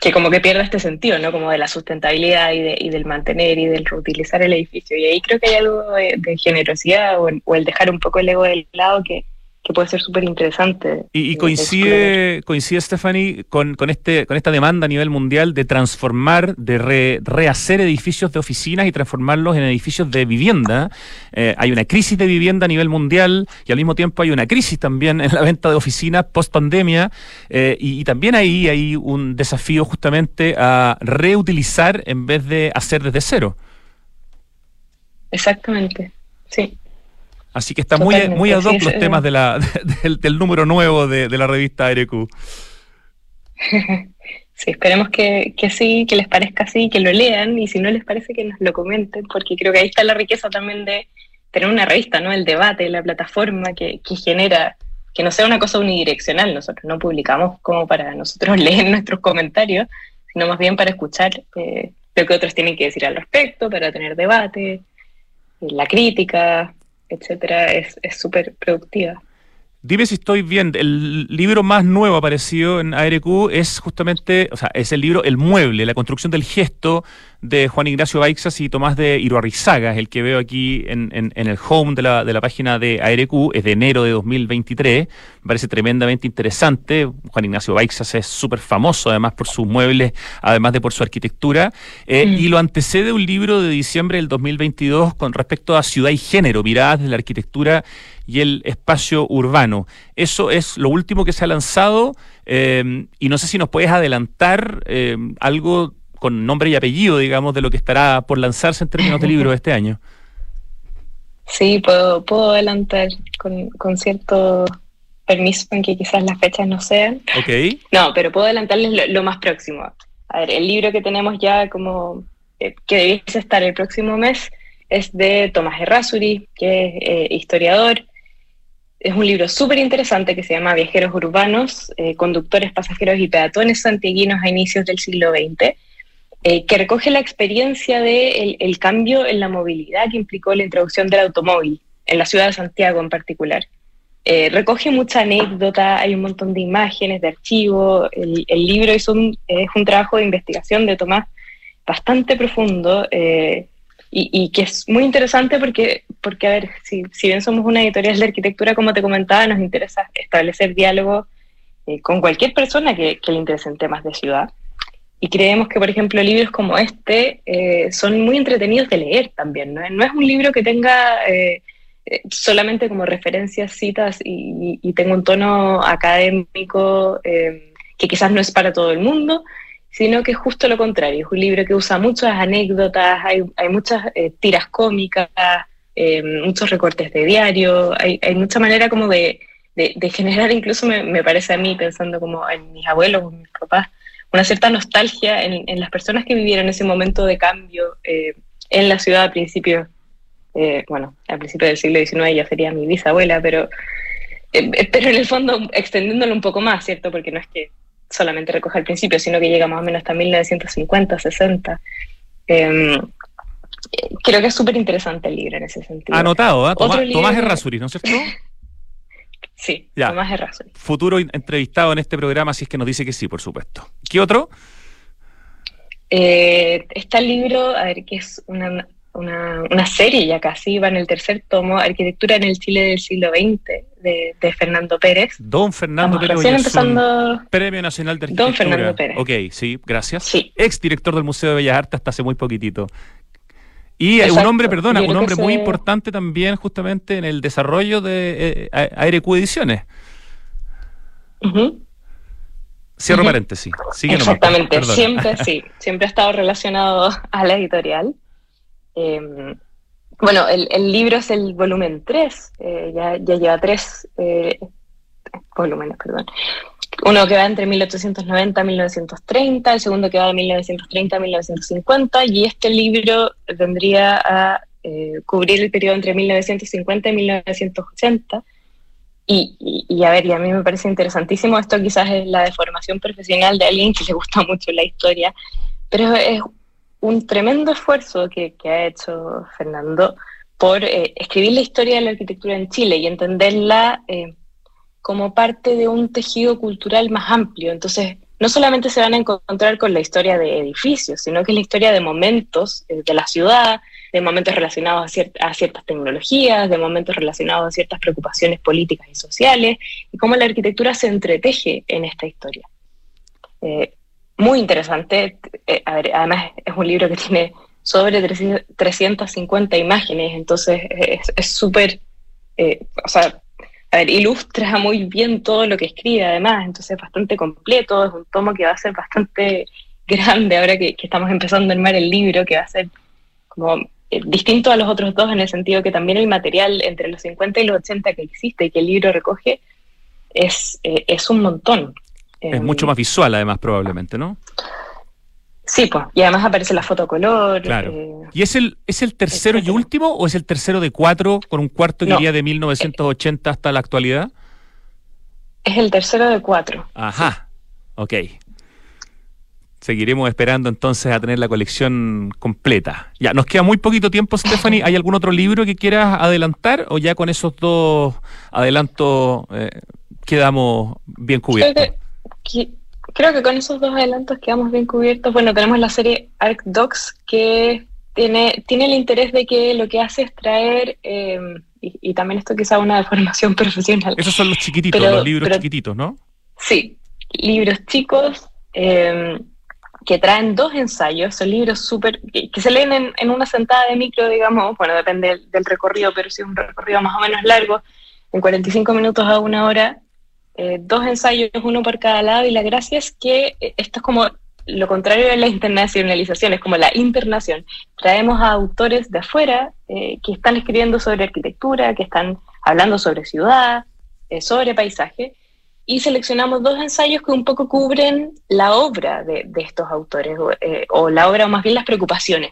que, como que pierda este sentido, ¿no? Como de la sustentabilidad y, de, y del mantener y del reutilizar el edificio. Y ahí creo que hay algo de, generosidad o, o, el dejar un poco el ego del lado que, que puede ser súper interesante. Y, coincide, coincide Stephanie, con, con, este, con esta demanda a nivel mundial de transformar, de rehacer edificios de oficinas y transformarlos en edificios de vivienda. Eh, hay una crisis de vivienda a nivel mundial y al mismo tiempo hay una crisis también en la venta de oficinas post pandemia. Eh, y, y, también ahí hay un desafío justamente a reutilizar en vez de hacer desde cero. Esperamente, sí. Así que está muy, muy ad hoc los temas de la, del, número nuevo de, la revista ARQ. Sí, esperemos que, sí, que les parezca así, que lo lean y si no les parece que nos lo comenten, porque creo que ahí está la riqueza también de tener una revista, ¿no? El debate, la plataforma que, genera, que no sea una cosa unidireccional. Nosotros no publicamos como para nosotros leer nuestros comentarios, sino más bien para escuchar eh, lo que otros tienen que decir al respecto, para tener debate, eh, la crítica, etcétera, es súper productiva. Dime si estoy bien. El libro más nuevo aparecido en ARQ es justamente, o sea, es el libro El Mueble, la construcción del gesto de Juan Ignacio Baixas y Tomás de Iruarrizaga, el que veo aquí en, en, el home de la, de la, página de ARQ, es de enero de 2023, me parece tremendamente interesante. Juan Ignacio Baixas es súper famoso, además por sus muebles, además de por su arquitectura, eh, mm. y lo antecede un libro de diciembre del 2022 con respecto a ciudad y género, miradas de la arquitectura y el espacio urbano. Eso es lo último que se ha lanzado eh, y no sé si nos puedes adelantar eh, algo con nombre y apellido, digamos, de lo que estará por lanzarse en términos de libro este año. Sí, puedo, puedo adelantar con, con cierto permiso, aunque quizás las fechas no sean. Ok. No, pero puedo adelantarles lo, más próximo. A ver, el libro que tenemos ya como eh, que debiese estar el próximo mes es de Tomás Errázuri, que es eh, historiador. Es un libro súper interesante que se llama Viajeros Urbanos, eh, Conductores, Pasajeros y Peatones Santiaguinos a inicios del siglo XX eh, que recoge la experiencia del de el cambio en la movilidad que implicó la introducción del automóvil, en la ciudad de Santiago en particular. Eh, recoge mucha anécdota, hay un montón de imágenes, de archivos. El, libro es un, es un trabajo de investigación de Tomás bastante profundo eh, y, que es muy interesante porque, porque a ver, si, si, bien somos una editorial de arquitectura, como te comentaba, nos interesa establecer diálogo con cualquier persona que, que le interesen temas de ciudad. Y creemos que, por ejemplo, libros como este eh, son muy entretenidos de leer también. No, no es un libro que tenga eh, eh, solamente como referencias, citas y, y, tenga un tono académico que quizás no es para todo el mundo, sino que es justo lo contrario. Es un libro que usa muchas anécdotas, hay, hay muchas tiras cómicas, muchos recortes de diario, hay, hay mucha manera como de, de, generar, incluso me, me, parece a mí, pensando como en mis abuelos o mis papás, una cierta nostalgia en, en, las personas que vivieron ese momento de cambio eh, en la ciudad a principios, eh, bueno, al principio del siglo XIX ya sería mi bisabuela, pero pero en el fondo extendiéndolo un poco más, ¿cierto? Porque no es que solamente recoja el principio, sino que llega más o menos hasta 1950, 60. Em, creo que es súper interesante el libro en ese sentido. Anotado, ¿eh? Tomás, Tomás Errázuriz, ¿no es cierto? sí, Tomás Errázuriz. Futuro entrevistado en este programa, si es que nos dice que sí, por supuesto. ¿Qué otro? Eh, está el libro, a ver, que es una, una, serie ya casi, va en el tercer tomo, Arquitectura en el Chile del siglo XX, de, Fernando Pérez. Don Fernando Pérez. empezando... Premio Nacional de Arquitectura. Don Fernando Pérez. Ok, sí, gracias. Sí. Ex director del Museo de Bellas Artes hasta hace muy poquitito. Y un hombre, perdona, un hombre muy importante también justamente en el desarrollo de eh, ARQ Ediciones. Cierro paréntesis. Exactamente, siempre sí, siempre ha estado relacionado a la editorial. Em, bueno, el, libro es el volumen 3, eh, ya, lleva tres eh, volúmenes, perdón. Uno que va entre 1890 y 1930, el segundo que va de 1930 a 1950, y este libro vendría a eh, cubrir el periodo entre 1950 y 1980. Y, y, a ver, y a mí me parece interesantísimo, esto quizás es la deformación profesional de alguien que le gusta mucho la historia, pero es un tremendo esfuerzo que, ha hecho Fernando por eh, escribir la historia de la arquitectura en Chile y entenderla eh, como parte de un tejido cultural más amplio. Entonces, no solamente se van a encontrar con la historia de edificios, sino que es la historia de momentos eh, de la ciudad, de momentos relacionados a, ciertas tecnologías, de momentos relacionados a ciertas preocupaciones políticas y sociales, y cómo la arquitectura se entreteje en esta historia muy interesante. Eh, además, es un libro que tiene sobre 350 imágenes, entonces es súper, eh, o sea, a ver, ilustra muy bien todo lo que escribe, además, entonces es bastante completo, es un tomo que va a ser bastante grande ahora que, estamos empezando a armar el libro, que va a ser como eh, distinto a los otros dos en el sentido que también el material entre los 50 y los 80 que existe y que el libro recoge es, es un montón es mucho más visual, además, probablemente, ¿no? Sí, pues, y además aparece la foto color. Claro. Eh, ¿Y es el, es el tercero y último o es el tercero de cuatro con un cuarto que iría de 1980 hasta la actualidad? Es el tercero de cuatro. Ajá, ok. Seguiremos esperando entonces a tener la colección completa. Ya, nos queda muy poquito tiempo, Stephanie. ¿Hay algún otro libro que quieras adelantar o ya con esos dos adelantos eh, quedamos bien cubiertos? Creo que con esos dos adelantos quedamos bien cubiertos. Bueno, tenemos la serie Arc Docs que tiene, tiene el interés de que lo que hace es traer, em, y, también esto quizá una deformación profesional. Esos son los chiquititos, los libros chiquititos, ¿no? Sí, libros chicos em, que traen dos ensayos, son libros súper, que, se leen en, una sentada de micro, digamos, bueno, depende del, del recorrido, pero si es un recorrido más o menos largo, en 45 minutos a una hora, eh, dos ensayos, uno por cada lado, y la gracia es que eh, esto es como lo contrario de la internacionalización, es como la internación. Traemos a autores de afuera eh, que están escribiendo sobre arquitectura, que están hablando sobre ciudad, sobre paisaje, y seleccionamos dos ensayos que un poco cubren la obra de, estos autores, o, la obra, o más bien las preocupaciones,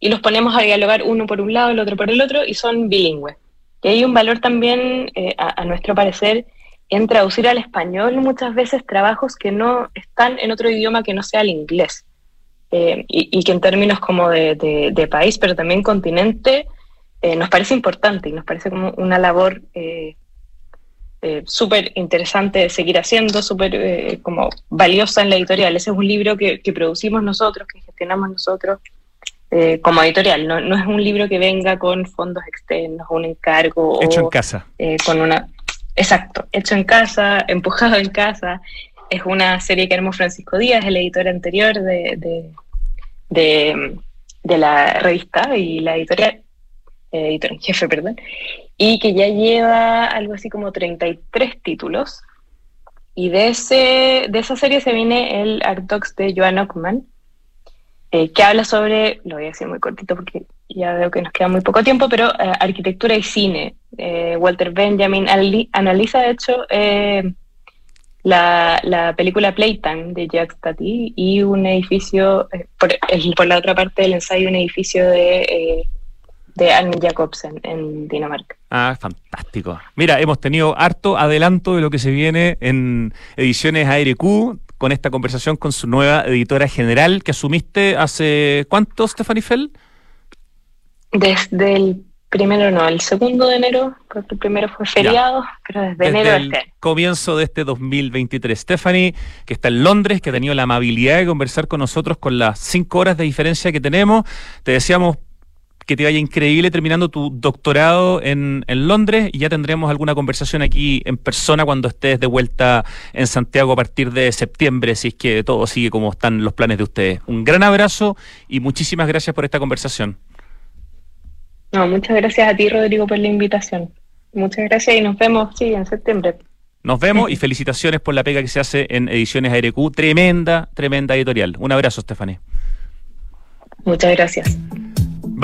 y los ponemos a dialogar uno por un lado, el otro por el otro, y son bilingües. Y hay un valor también, a nuestro parecer, en traducir al español muchas veces trabajos que no están en otro idioma que no sea el inglés. Eh, y, que en términos como de, país, pero también continente, eh, nos parece importante y nos parece como una labor eh, súper interesante de seguir haciendo, súper como valiosa en la editorial. Ese es un libro que, producimos nosotros, que gestionamos nosotros como editorial. No, no, es un libro que venga con fondos externos, un encargo. Hecho en casa. con una Exacto, hecho en casa, empujado en casa. Es una serie que armó Francisco Díaz, el editor anterior de, de, la revista y la editorial, eh, editor en jefe, perdón, y que ya lleva algo así como 33 títulos. Y de, ese, de esa serie se viene el Artox de Joan Ockman, eh, que habla sobre, lo voy a decir muy cortito porque ya veo que nos queda muy poco tiempo, pero eh, arquitectura y cine. Eh, Walter Benjamin analiza, de hecho, la, película Playtime de Jacques Tati y un edificio, por, la otra parte del ensayo, un edificio de de Armin Jacobsen en Dinamarca. Ah, fantástico. Mira, hemos tenido harto adelanto de lo que se viene en ediciones ARQ con esta conversación con su nueva editora general que asumiste hace ¿cuánto, Stephanie Fell? Desde el primero no, el segundo de enero, porque el primero fue feriado, pero desde, enero de este Comienzo de este 2023. Stephanie, que está en Londres, que ha tenido la amabilidad de conversar con nosotros con las cinco horas de diferencia que tenemos. Te deseamos que te vaya increíble terminando tu doctorado en, en, Londres y ya tendremos alguna conversación aquí en persona cuando estés de vuelta en Santiago a partir de septiembre, si es que todo sigue como están los planes de ustedes. Un gran abrazo y muchísimas gracias por esta conversación. No, muchas gracias a ti, Rodrigo, por la invitación. Muchas gracias y nos vemos, sí, en septiembre. Nos vemos y felicitaciones por la pega que se hace en Ediciones ARQ. Tremenda, tremenda editorial. Un abrazo, Stephanie. Muchas gracias.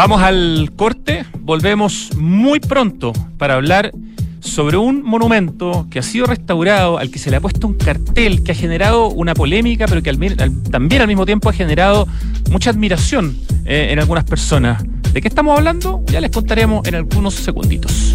Vamos al corte, volvemos muy pronto para hablar sobre un monumento que ha sido restaurado, al que se le ha puesto un cartel que ha generado una polémica, pero que también al mismo tiempo ha generado mucha admiración eh, en algunas personas. ¿De qué estamos hablando? Ya les contaremos en algunos segunditos.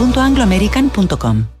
www.angloamerican.com.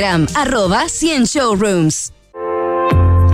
Instagram, arroba 100 Showrooms.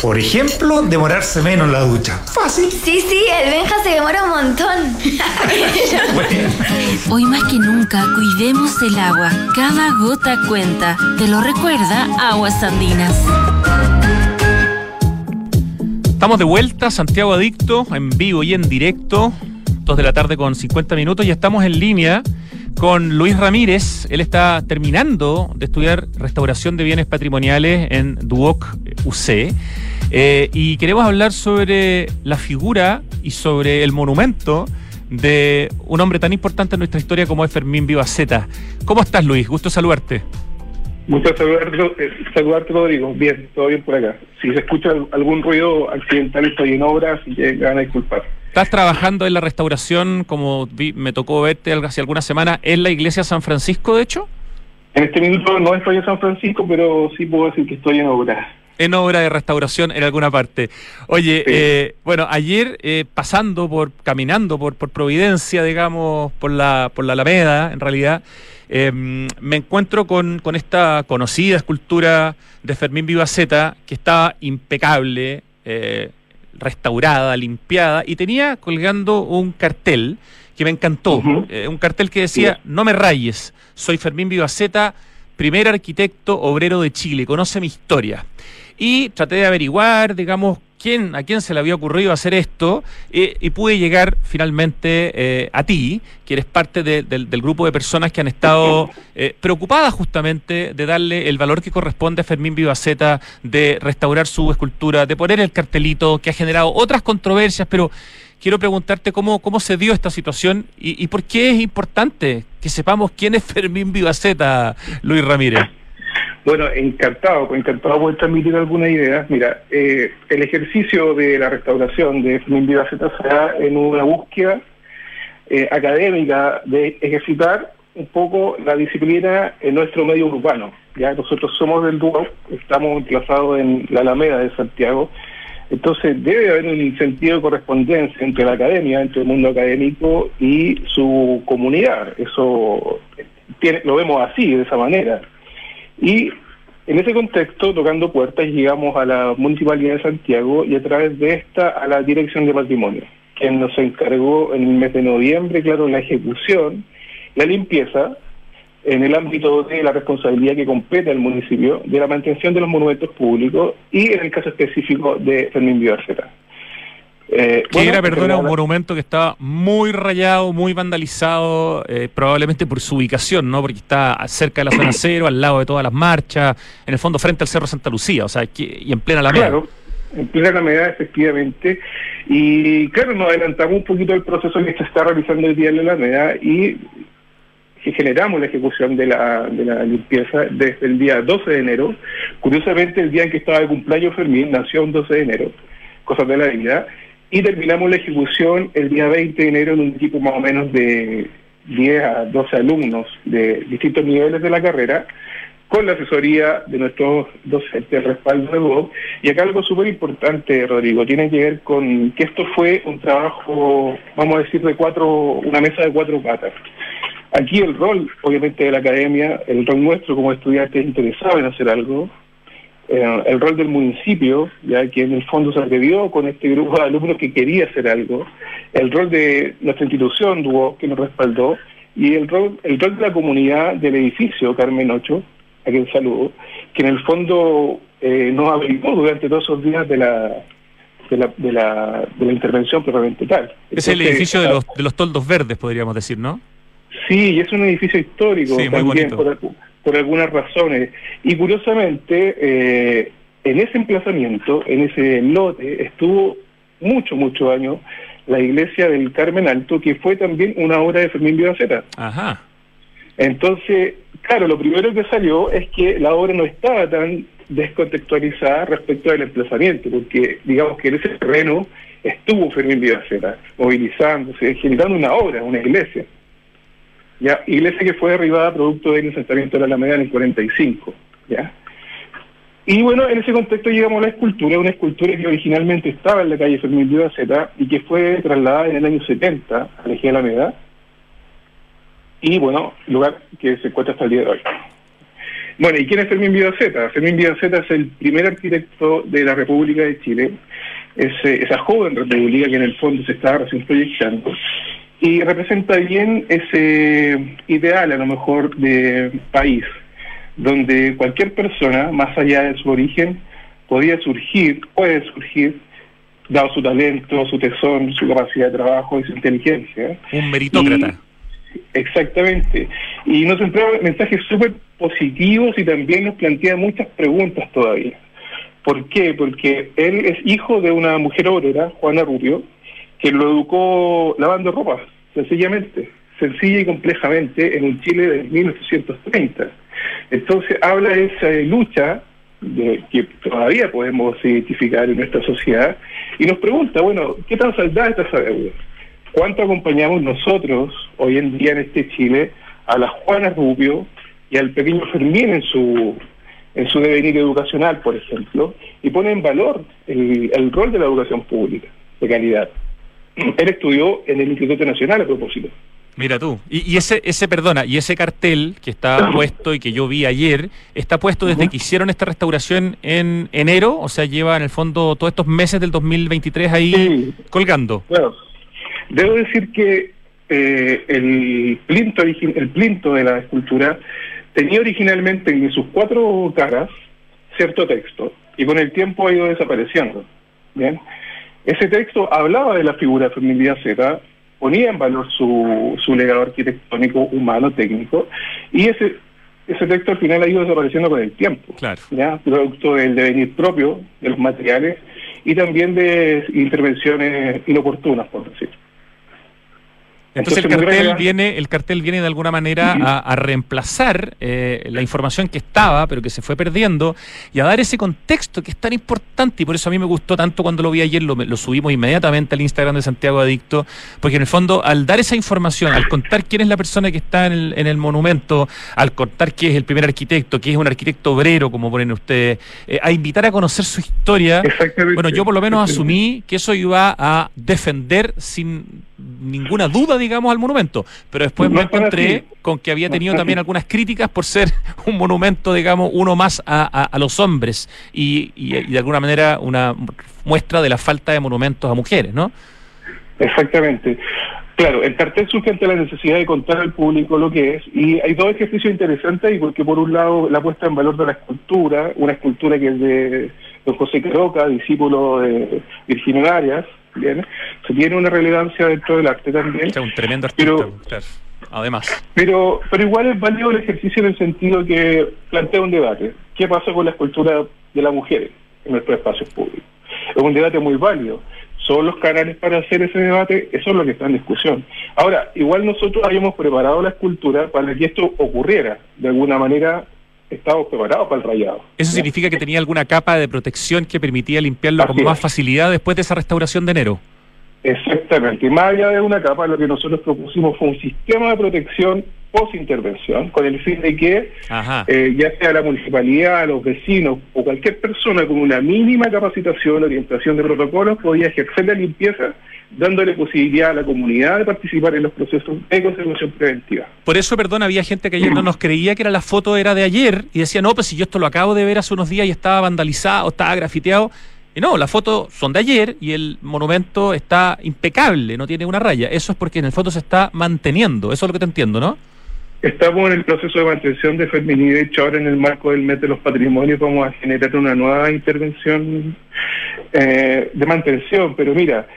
Por ejemplo, demorarse menos en la ducha. Fácil. Sí, sí, el Benja se demora un montón. Hoy más que nunca, cuidemos el agua. Cada gota cuenta. Te lo recuerda Aguas Andinas. Estamos de vuelta, Santiago Adicto, en vivo y en directo, 2 de la tarde con 50 minutos, y estamos en línea con Luis Ramírez. Él está terminando de estudiar restauración de bienes patrimoniales en Duoc UC. Eh, y queremos hablar sobre la figura y sobre el monumento de un hombre tan importante en nuestra historia como es Fermín Vivaceta. ¿Cómo estás, Luis? Gusto saludarte. Muchas saludarte, eh, saludarte, Rodrigo. Bien, todo bien por acá. Si se escucha algún ruido accidental, estoy en obras y que van a disculpar. Estás trabajando en la restauración, como me tocó verte hace algunas semanas, en la iglesia San Francisco, de hecho. En este minuto no estoy en San Francisco, pero sí puedo decir que estoy en obras en obra de restauración en alguna parte. Oye, eh, bueno, ayer eh, pasando por, caminando por, por Providencia, digamos, por la, por la Alameda, en realidad, Em, me encuentro con, con, esta conocida escultura de Fermín Vivaceta que estaba impecable, eh, restaurada, limpiada, y tenía colgando un cartel que me encantó, eh, un cartel que decía, no me rayes, soy Fermín Vivaceta, primer arquitecto obrero de Chile, conoce mi historia. Y traté de averiguar, digamos, quién, a quién se le había ocurrido hacer esto eh, y pude llegar finalmente eh, a ti, que eres parte del grupo de personas que han estado eh, preocupadas justamente de darle el valor que corresponde a Fermín Vivaceta, de restaurar su escultura, de poner el cartelito que ha generado otras controversias, pero quiero preguntarte cómo, cómo se dio esta situación y, y por qué es importante que sepamos quién es Fermín Vivaceta, Luis Ramírez. Bueno, encantado, encantado poder transmitir algunas ideas. Mira, eh, el ejercicio de la restauración de Fermín Vivaceta se da en una búsqueda eh, académica de ejercitar un poco la disciplina en nuestro medio urbano. Ya nosotros somos del dúo, estamos emplazados en la Alameda de Santiago, entonces debe haber un sentido de correspondencia entre la academia, entre el mundo académico y su comunidad. Eso tiene, lo vemos así, de esa manera. Y en ese contexto, tocando puertas, llegamos a la Municipalidad de Santiago y a través de esta a la Dirección de Patrimonio, quien nos encargó en el mes de noviembre, claro, la ejecución, la limpieza, en el ámbito de la responsabilidad que compete al municipio, de la mantención de los monumentos públicos y en el caso específico de Fermín Vivarceta. Eh, que era, perdona, un monumento que estaba muy rayado, muy vandalizado, eh, probablemente por su ubicación, ¿no? Porque está cerca de la zona cero, al lado de todas las marchas, en el fondo frente al Cerro Santa Lucía, o sea, y en plena Alameda. Claro, en plena Alameda, efectivamente. Y claro, nos adelantamos un poquito el proceso que se está realizando hoy día en la Alameda y generamos la ejecución de la, de la limpieza desde el día 12 de enero. Curiosamente, el día en que estaba de cumpleaños Fermín nació un 12 de enero, cosas de la vida y terminamos la ejecución el día 20 de enero en un equipo más o menos de 10 a 12 alumnos de distintos niveles de la carrera, con la asesoría de nuestros docentes, respaldo de Bob. Y acá algo súper importante, Rodrigo, tiene que ver con que esto fue un trabajo, vamos a decir, de cuatro, una mesa de cuatro patas. Aquí el rol, obviamente, de la academia, el rol nuestro como estudiantes interesados en hacer algo, eh, el rol del municipio, ya que en el fondo se atrevió con este grupo de alumnos que quería hacer algo, el rol de nuestra institución, Duo, que nos respaldó, y el rol, el rol de la comunidad del edificio Carmen Ocho, a quien saludo, que en el fondo eh, nos abrigó durante todos esos días de la, de la, de la, de la intervención propiamente tal. Es el edificio de los, de los toldos verdes, podríamos decir, ¿no? Sí, es un edificio histórico también, por, por algunas razones. Y curiosamente, eh, en ese emplazamiento, en ese lote, estuvo mucho, mucho años la iglesia del Carmen Alto, que fue también una obra de Fermín Vivaceta. Ajá. Entonces, claro, lo primero que salió es que la obra no estaba tan descontextualizada respecto al emplazamiento, porque digamos que en ese terreno estuvo Fermín Vivaceta, movilizándose, generando una obra, una iglesia. Iglesia que fue derribada producto del asentamiento de la Alameda en el 45, ¿ya? Y bueno, en ese contexto llegamos a la escultura, una escultura que originalmente estaba en la calle Fermín Vivaceta y que fue trasladada en el año 70 a la Eje Alameda. Y bueno, lugar que se encuentra hasta el día de hoy. Bueno, ¿y quién es Fermín Vivaceta? Fermín Vivaceta es el primer arquitecto de la República de Chile, es, esa joven república que en el fondo se estaba recién proyectando, y representa bien ese ideal a lo mejor de país, donde cualquier persona, más allá de su origen, podía surgir, puede surgir, dado su talento, su tesón, su capacidad de trabajo y su inteligencia. Un meritócrata. exactamente. Y nos entrega mensajes súper positivos y también nos plantea muchas preguntas todavía. ¿Por qué? Porque él es hijo de una mujer obrera, Juana Rubio, que lo educó lavando ropa, sencillamente, sencilla y complejamente, en un Chile de 1830 entonces habla de esa lucha que todavía podemos identificar en nuestra sociedad y nos pregunta, bueno, ¿qué tan saldada está esa deuda? ¿Cuánto acompañamos nosotros hoy en día en este Chile a la Juana Rubio y al pequeño Fermín en su en su devenir educacional, por ejemplo, y pone en valor el rol de la educación pública de calidad? Él estudió en el Instituto Nacional a propósito. Mira tú, y, ese, ese, perdona, y ese cartel que está puesto y que yo vi ayer, está puesto desde que hicieron esta restauración en enero, o sea, lleva en el fondo todos estos meses del 2023 ahí colgando. Bueno, debo decir que eh, el, plinto, el plinto de la escultura tenía originalmente en sus cuatro caras cierto texto, y con el tiempo ha ido desapareciendo. Bien, ese texto hablaba de la figura de familia Z ponía en valor su, su legado arquitectónico, humano, técnico, y ese ese texto al final ha ido desapareciendo con el tiempo, claro. ¿ya? producto del devenir propio de los materiales y también de intervenciones inoportunas, por decirlo. Entonces, el cartel viene, el cartel viene de alguna manera a, reemplazar eh, la información que estaba, pero que se fue perdiendo, y a dar ese contexto que es tan importante, y por eso a mí me gustó tanto cuando lo vi ayer, lo, subimos inmediatamente al Instagram de Santiago Adicto, porque en el fondo, al dar esa información, al contar quién es la persona que está en el, en el monumento, al contar quién es el primer arquitecto, que es un arquitecto obrero, como ponen ustedes, eh, a invitar a conocer su historia, bueno, yo por lo menos asumí que eso iba a defender sin ninguna duda, digamos, al monumento. Pero después me encontré con que había tenido también algunas críticas por ser un monumento, digamos, uno más a, los hombres y, de alguna manera una muestra de la falta de monumentos a mujeres, ¿no? Exactamente. Claro, el cartel surge ante la necesidad de contar al público lo que es, y hay dos ejercicios interesantes ahí, porque por un lado la puesta en valor de la escultura, una escultura que es de don José Caroca, discípulo de Virginia Arias, bien, se tiene una relevancia dentro del arte también. un tremendo artista, además. Pero, pero igual es válido el ejercicio en el sentido que plantea un debate. ¿Qué pasa con la escultura de las mujeres en nuestros espacios públicos? Es un debate muy válido. ¿Son los canales para hacer ese debate? Eso es lo que está en discusión. Ahora, igual nosotros habíamos preparado la escultura para que esto ocurriera. De alguna manera, estábamos preparados para el rayado. ¿Eso significa que tenía alguna capa de protección que permitía limpiarlo con más facilidad después de esa restauración de enero? Exactamente. Y más allá de una capa, lo que nosotros propusimos fue un sistema de protección post-intervención, con el fin de que eh, ya sea la municipalidad, los vecinos o cualquier persona con una mínima capacitación, orientación de protocolos, podía ejercer la limpieza dándole posibilidad a la comunidad de participar en los procesos de conservación preventiva. Por eso, perdón, había gente que ayer no nos creía que era la foto era de ayer y decía, no, pues si yo esto lo acabo de ver hace unos días y estaba vandalizado, estaba grafiteado. Y no, las fotos son de ayer y el monumento está impecable, no tiene una raya. Eso es porque en el foto se está manteniendo, eso es lo que te entiendo, ¿no? Estamos en el proceso de mantención de Fermín y de hecho ahora en el marco del mes de los patrimonios vamos a generar una nueva intervención eh, de mantención, pero mira,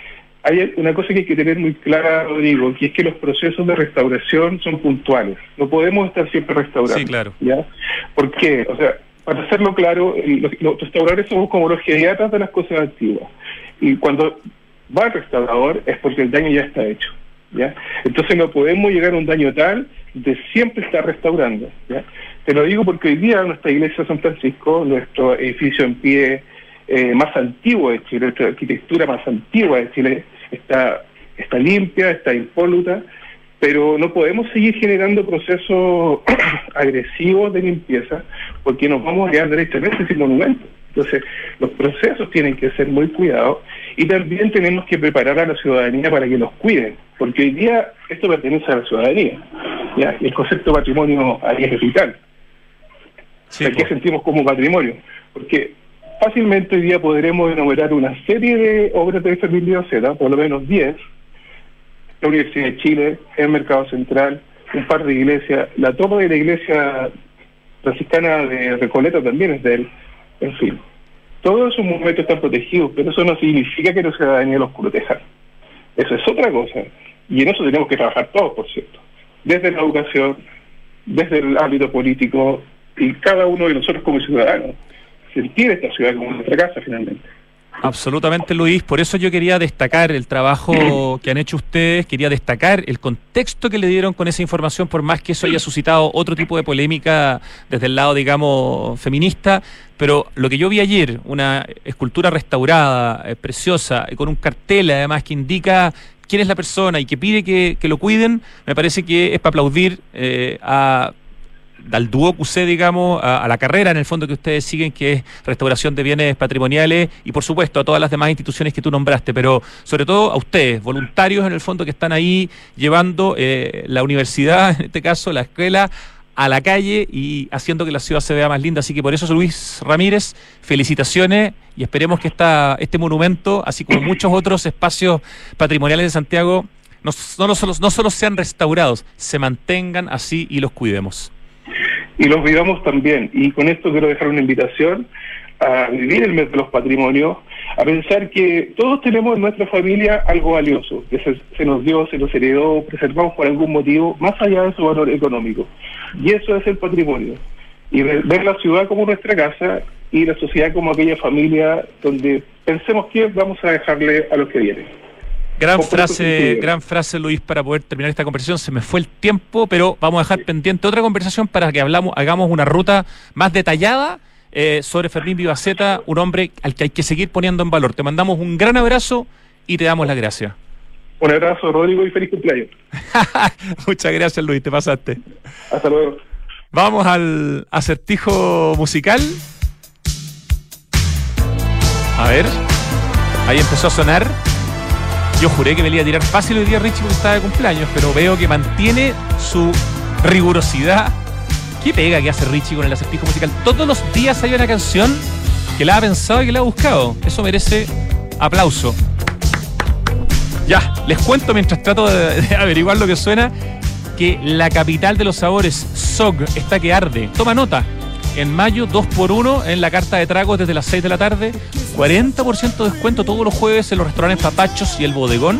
hay una cosa que hay que tener muy clara, Rodrigo, que es que los procesos de restauración son puntuales. No podemos estar siempre restaurando. Sí, claro. ¿ya? ¿Por qué? O sea, para hacerlo claro, los, restauradores somos como los geriatras de las cosas antiguas. Y cuando va el restaurador es porque el daño ya está hecho. ¿Ya? Entonces no podemos llegar a un daño tal de siempre estar restaurando. ¿ya? Te lo digo porque hoy día nuestra iglesia de San Francisco, nuestro edificio en pie eh, más antiguo de Chile, nuestra arquitectura más antigua de Chile, está, está limpia, está impoluta, pero no podemos seguir generando procesos agresivos de limpieza porque nos vamos a quedar directamente sin monumentos. Entonces, los procesos tienen que ser muy cuidados y también tenemos que preparar a la ciudadanía para que nos cuiden, porque hoy día esto pertenece a la ciudadanía. ¿ya? Y el concepto de patrimonio ahí es vital. ¿Qué sentimos como patrimonio? Porque fácilmente hoy día podremos enumerar una serie de obras de Fermín Z, por lo menos 10, la Universidad de Chile, el Mercado Central, un par de iglesias, la torre de la iglesia franciscana de Recoleta también es de él, en fin. Todos esos monumentos están protegidos, pero eso no significa que la ciudadanía los proteja. Eso es otra cosa. Y en eso tenemos que trabajar todos, por cierto. Desde la educación, desde el ámbito político y cada uno de nosotros como ciudadanos. Sentir esta ciudad como nuestra casa finalmente. Absolutamente, Luis. Por eso yo quería destacar el trabajo que han hecho ustedes, quería destacar el contexto que le dieron con esa información, por más que eso haya suscitado otro tipo de polémica desde el lado, digamos, feminista. Pero lo que yo vi ayer, una escultura restaurada, eh, preciosa, con un cartel además que indica quién es la persona y que pide que, lo cuiden, me parece que es para aplaudir eh, a al dúo QC, digamos, a, la carrera en el fondo que ustedes siguen, que es restauración de bienes patrimoniales y por supuesto a todas las demás instituciones que tú nombraste, pero sobre todo a ustedes, voluntarios en el fondo que están ahí llevando eh, la universidad, en este caso la escuela, a la calle y haciendo que la ciudad se vea más linda. Así que por eso, Luis Ramírez, felicitaciones y esperemos que esta, este monumento, así como muchos otros espacios patrimoniales de Santiago, no, no, solo, no solo sean restaurados, se mantengan así y los cuidemos y los vivamos también. Y con esto quiero dejar una invitación a vivir el los patrimonios, a pensar que todos tenemos en nuestra familia algo valioso, que se, nos dio, se nos heredó, preservamos por algún motivo, más allá de su valor económico. Y eso es el patrimonio. Y ver la ciudad como nuestra casa y la sociedad como aquella familia donde pensemos que vamos a dejarle a los que vienen. Gran frase, gran frase Luis para poder terminar esta conversación. Se me fue el tiempo, pero vamos a dejar pendiente otra conversación para que hablamos, hagamos una ruta más detallada eh, sobre Fermín Vivaceta, un hombre al que hay que seguir poniendo en valor. Te mandamos un gran abrazo y te damos las gracias. Un abrazo, Rodrigo, y feliz cumpleaños. Muchas gracias, Luis, te pasaste. Hasta luego. Vamos al acertijo musical. A ver, ahí empezó a sonar. Yo juré que me iba a tirar fácil hoy día Richie porque estaba de cumpleaños, pero veo que mantiene su rigurosidad. ¿Qué pega que hace Richie con el acertijo musical? Todos los días hay una canción que la ha pensado y que la ha buscado. Eso merece aplauso. Ya, les cuento mientras trato de, averiguar lo que suena que la capital de los sabores, SOG, está que arde. Toma nota en mayo 2x1 en la carta de tragos desde las 6 de la tarde. 40% de descuento todos los jueves en los restaurantes Papachos y El Bodegón.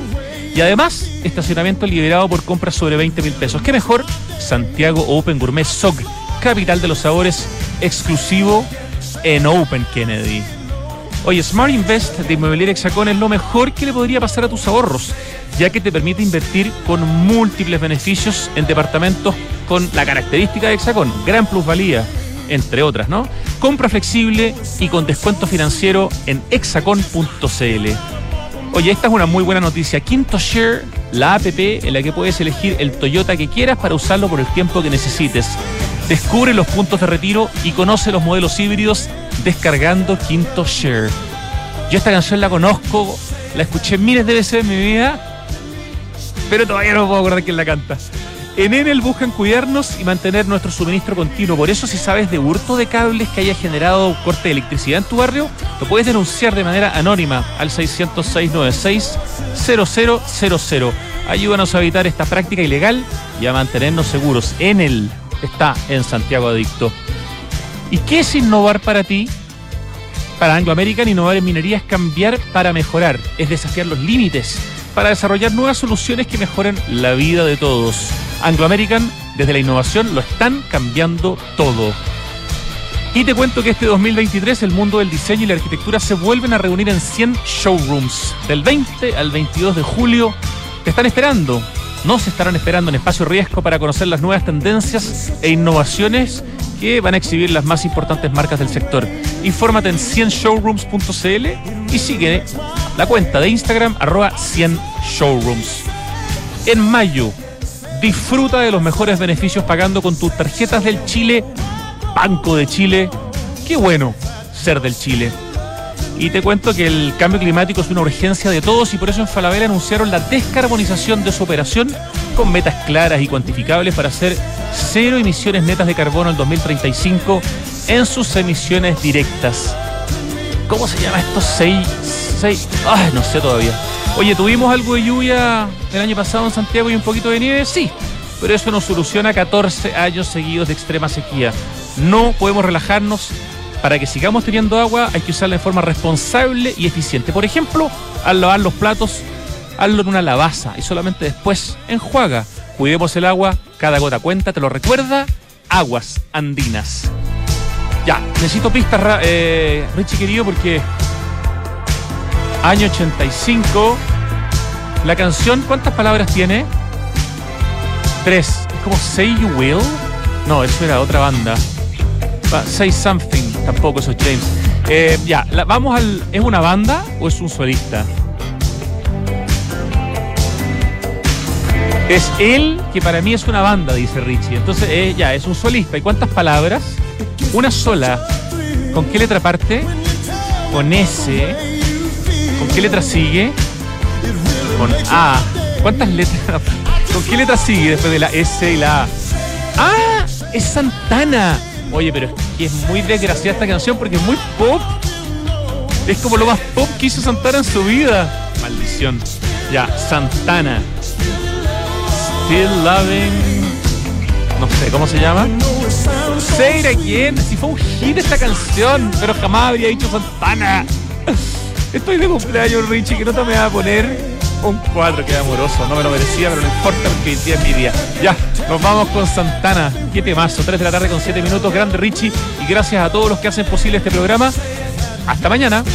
Y además, estacionamiento liberado por compras sobre 20 mil pesos. ¿Qué mejor? Santiago Open Gourmet SOG, capital de los sabores, exclusivo en Open Kennedy. Oye, Smart Invest de Inmobiliaria Hexacón es lo mejor que le podría pasar a tus ahorros, ya que te permite invertir con múltiples beneficios en departamentos con la característica de Hexacón, gran plusvalía entre otras, ¿no? Compra flexible y con descuento financiero en exacon.cl. Oye, esta es una muy buena noticia. Quinto Share, la app en la que puedes elegir el Toyota que quieras para usarlo por el tiempo que necesites. Descubre los puntos de retiro y conoce los modelos híbridos descargando Quinto Share. Yo esta canción la conozco, la escuché miles de veces en mi vida, pero todavía no puedo acordar quién la canta. En Enel buscan cuidarnos y mantener nuestro suministro continuo. Por eso, si sabes de hurto de cables que haya generado corte de electricidad en tu barrio, lo puedes denunciar de manera anónima al 606-96-0000. Ayúdanos a evitar esta práctica ilegal y a mantenernos seguros. Enel está en Santiago Adicto. ¿Y qué es innovar para ti? Para Anglo American, innovar en minería es cambiar para mejorar, es desafiar los límites, para desarrollar nuevas soluciones que mejoren la vida de todos. Anglo American, desde la innovación, lo están cambiando todo. Y te cuento que este 2023 el mundo del diseño y la arquitectura se vuelven a reunir en 100 showrooms. Del 20 al 22 de julio te están esperando. No se estarán esperando en espacio riesgo para conocer las nuevas tendencias e innovaciones que van a exhibir las más importantes marcas del sector. Infórmate en 100showrooms.cl y sigue la cuenta de Instagram arroba 100showrooms. En mayo Disfruta de los mejores beneficios pagando con tus tarjetas del Chile, Banco de Chile. Qué bueno ser del Chile. Y te cuento que el cambio climático es una urgencia de todos y por eso en Falabella anunciaron la descarbonización de su operación con metas claras y cuantificables para hacer cero emisiones netas de carbono en 2035 en sus emisiones directas. ¿Cómo se llama esto? Seis, seis, ay, no sé todavía. Oye, ¿tuvimos algo de lluvia el año pasado en Santiago y un poquito de nieve? Sí, pero eso no soluciona 14 años seguidos de extrema sequía. No podemos relajarnos para que sigamos teniendo agua hay que usarla de forma responsable y eficiente. Por ejemplo, al lavar los platos, hazlo en una lavaza y solamente después enjuaga. Cuidemos el agua, cada gota cuenta, te lo recuerda. Aguas andinas. Ya, necesito pistas, eh, Richie querido, porque año 85, la canción, ¿cuántas palabras tiene? Tres. ¿Es como Say You Will? No, eso era otra banda. Say Something, tampoco eso es James. Eh, ya, vamos al. ¿Es una banda o es un solista? Es él, que para mí es una banda, dice Richie. Entonces, eh, ya, es un solista. ¿Y cuántas palabras? Una sola. ¿Con qué letra parte? Con S. ¿Con qué letra sigue? Con A. ¿Cuántas letras? ¿Con qué letra sigue después de la S y la A? ¡Ah! Es Santana. Oye, pero es que es muy desgraciada esta canción porque es muy pop. Es como lo más pop que hizo Santana en su vida. Maldición. Ya, Santana. Still Loving. No sé, ¿cómo se llama? It again. Si fue un hit esta canción, pero jamás habría dicho Santana. Estoy de cumpleaños, Richie, que no te me va a poner un 4, que amoroso. No me lo merecía, pero no importa porque hoy día es mi día. Ya, nos vamos con Santana. Qué temazo. 3 de la tarde con 7 minutos. Grande Richie. Y gracias a todos los que hacen posible este programa. Hasta mañana.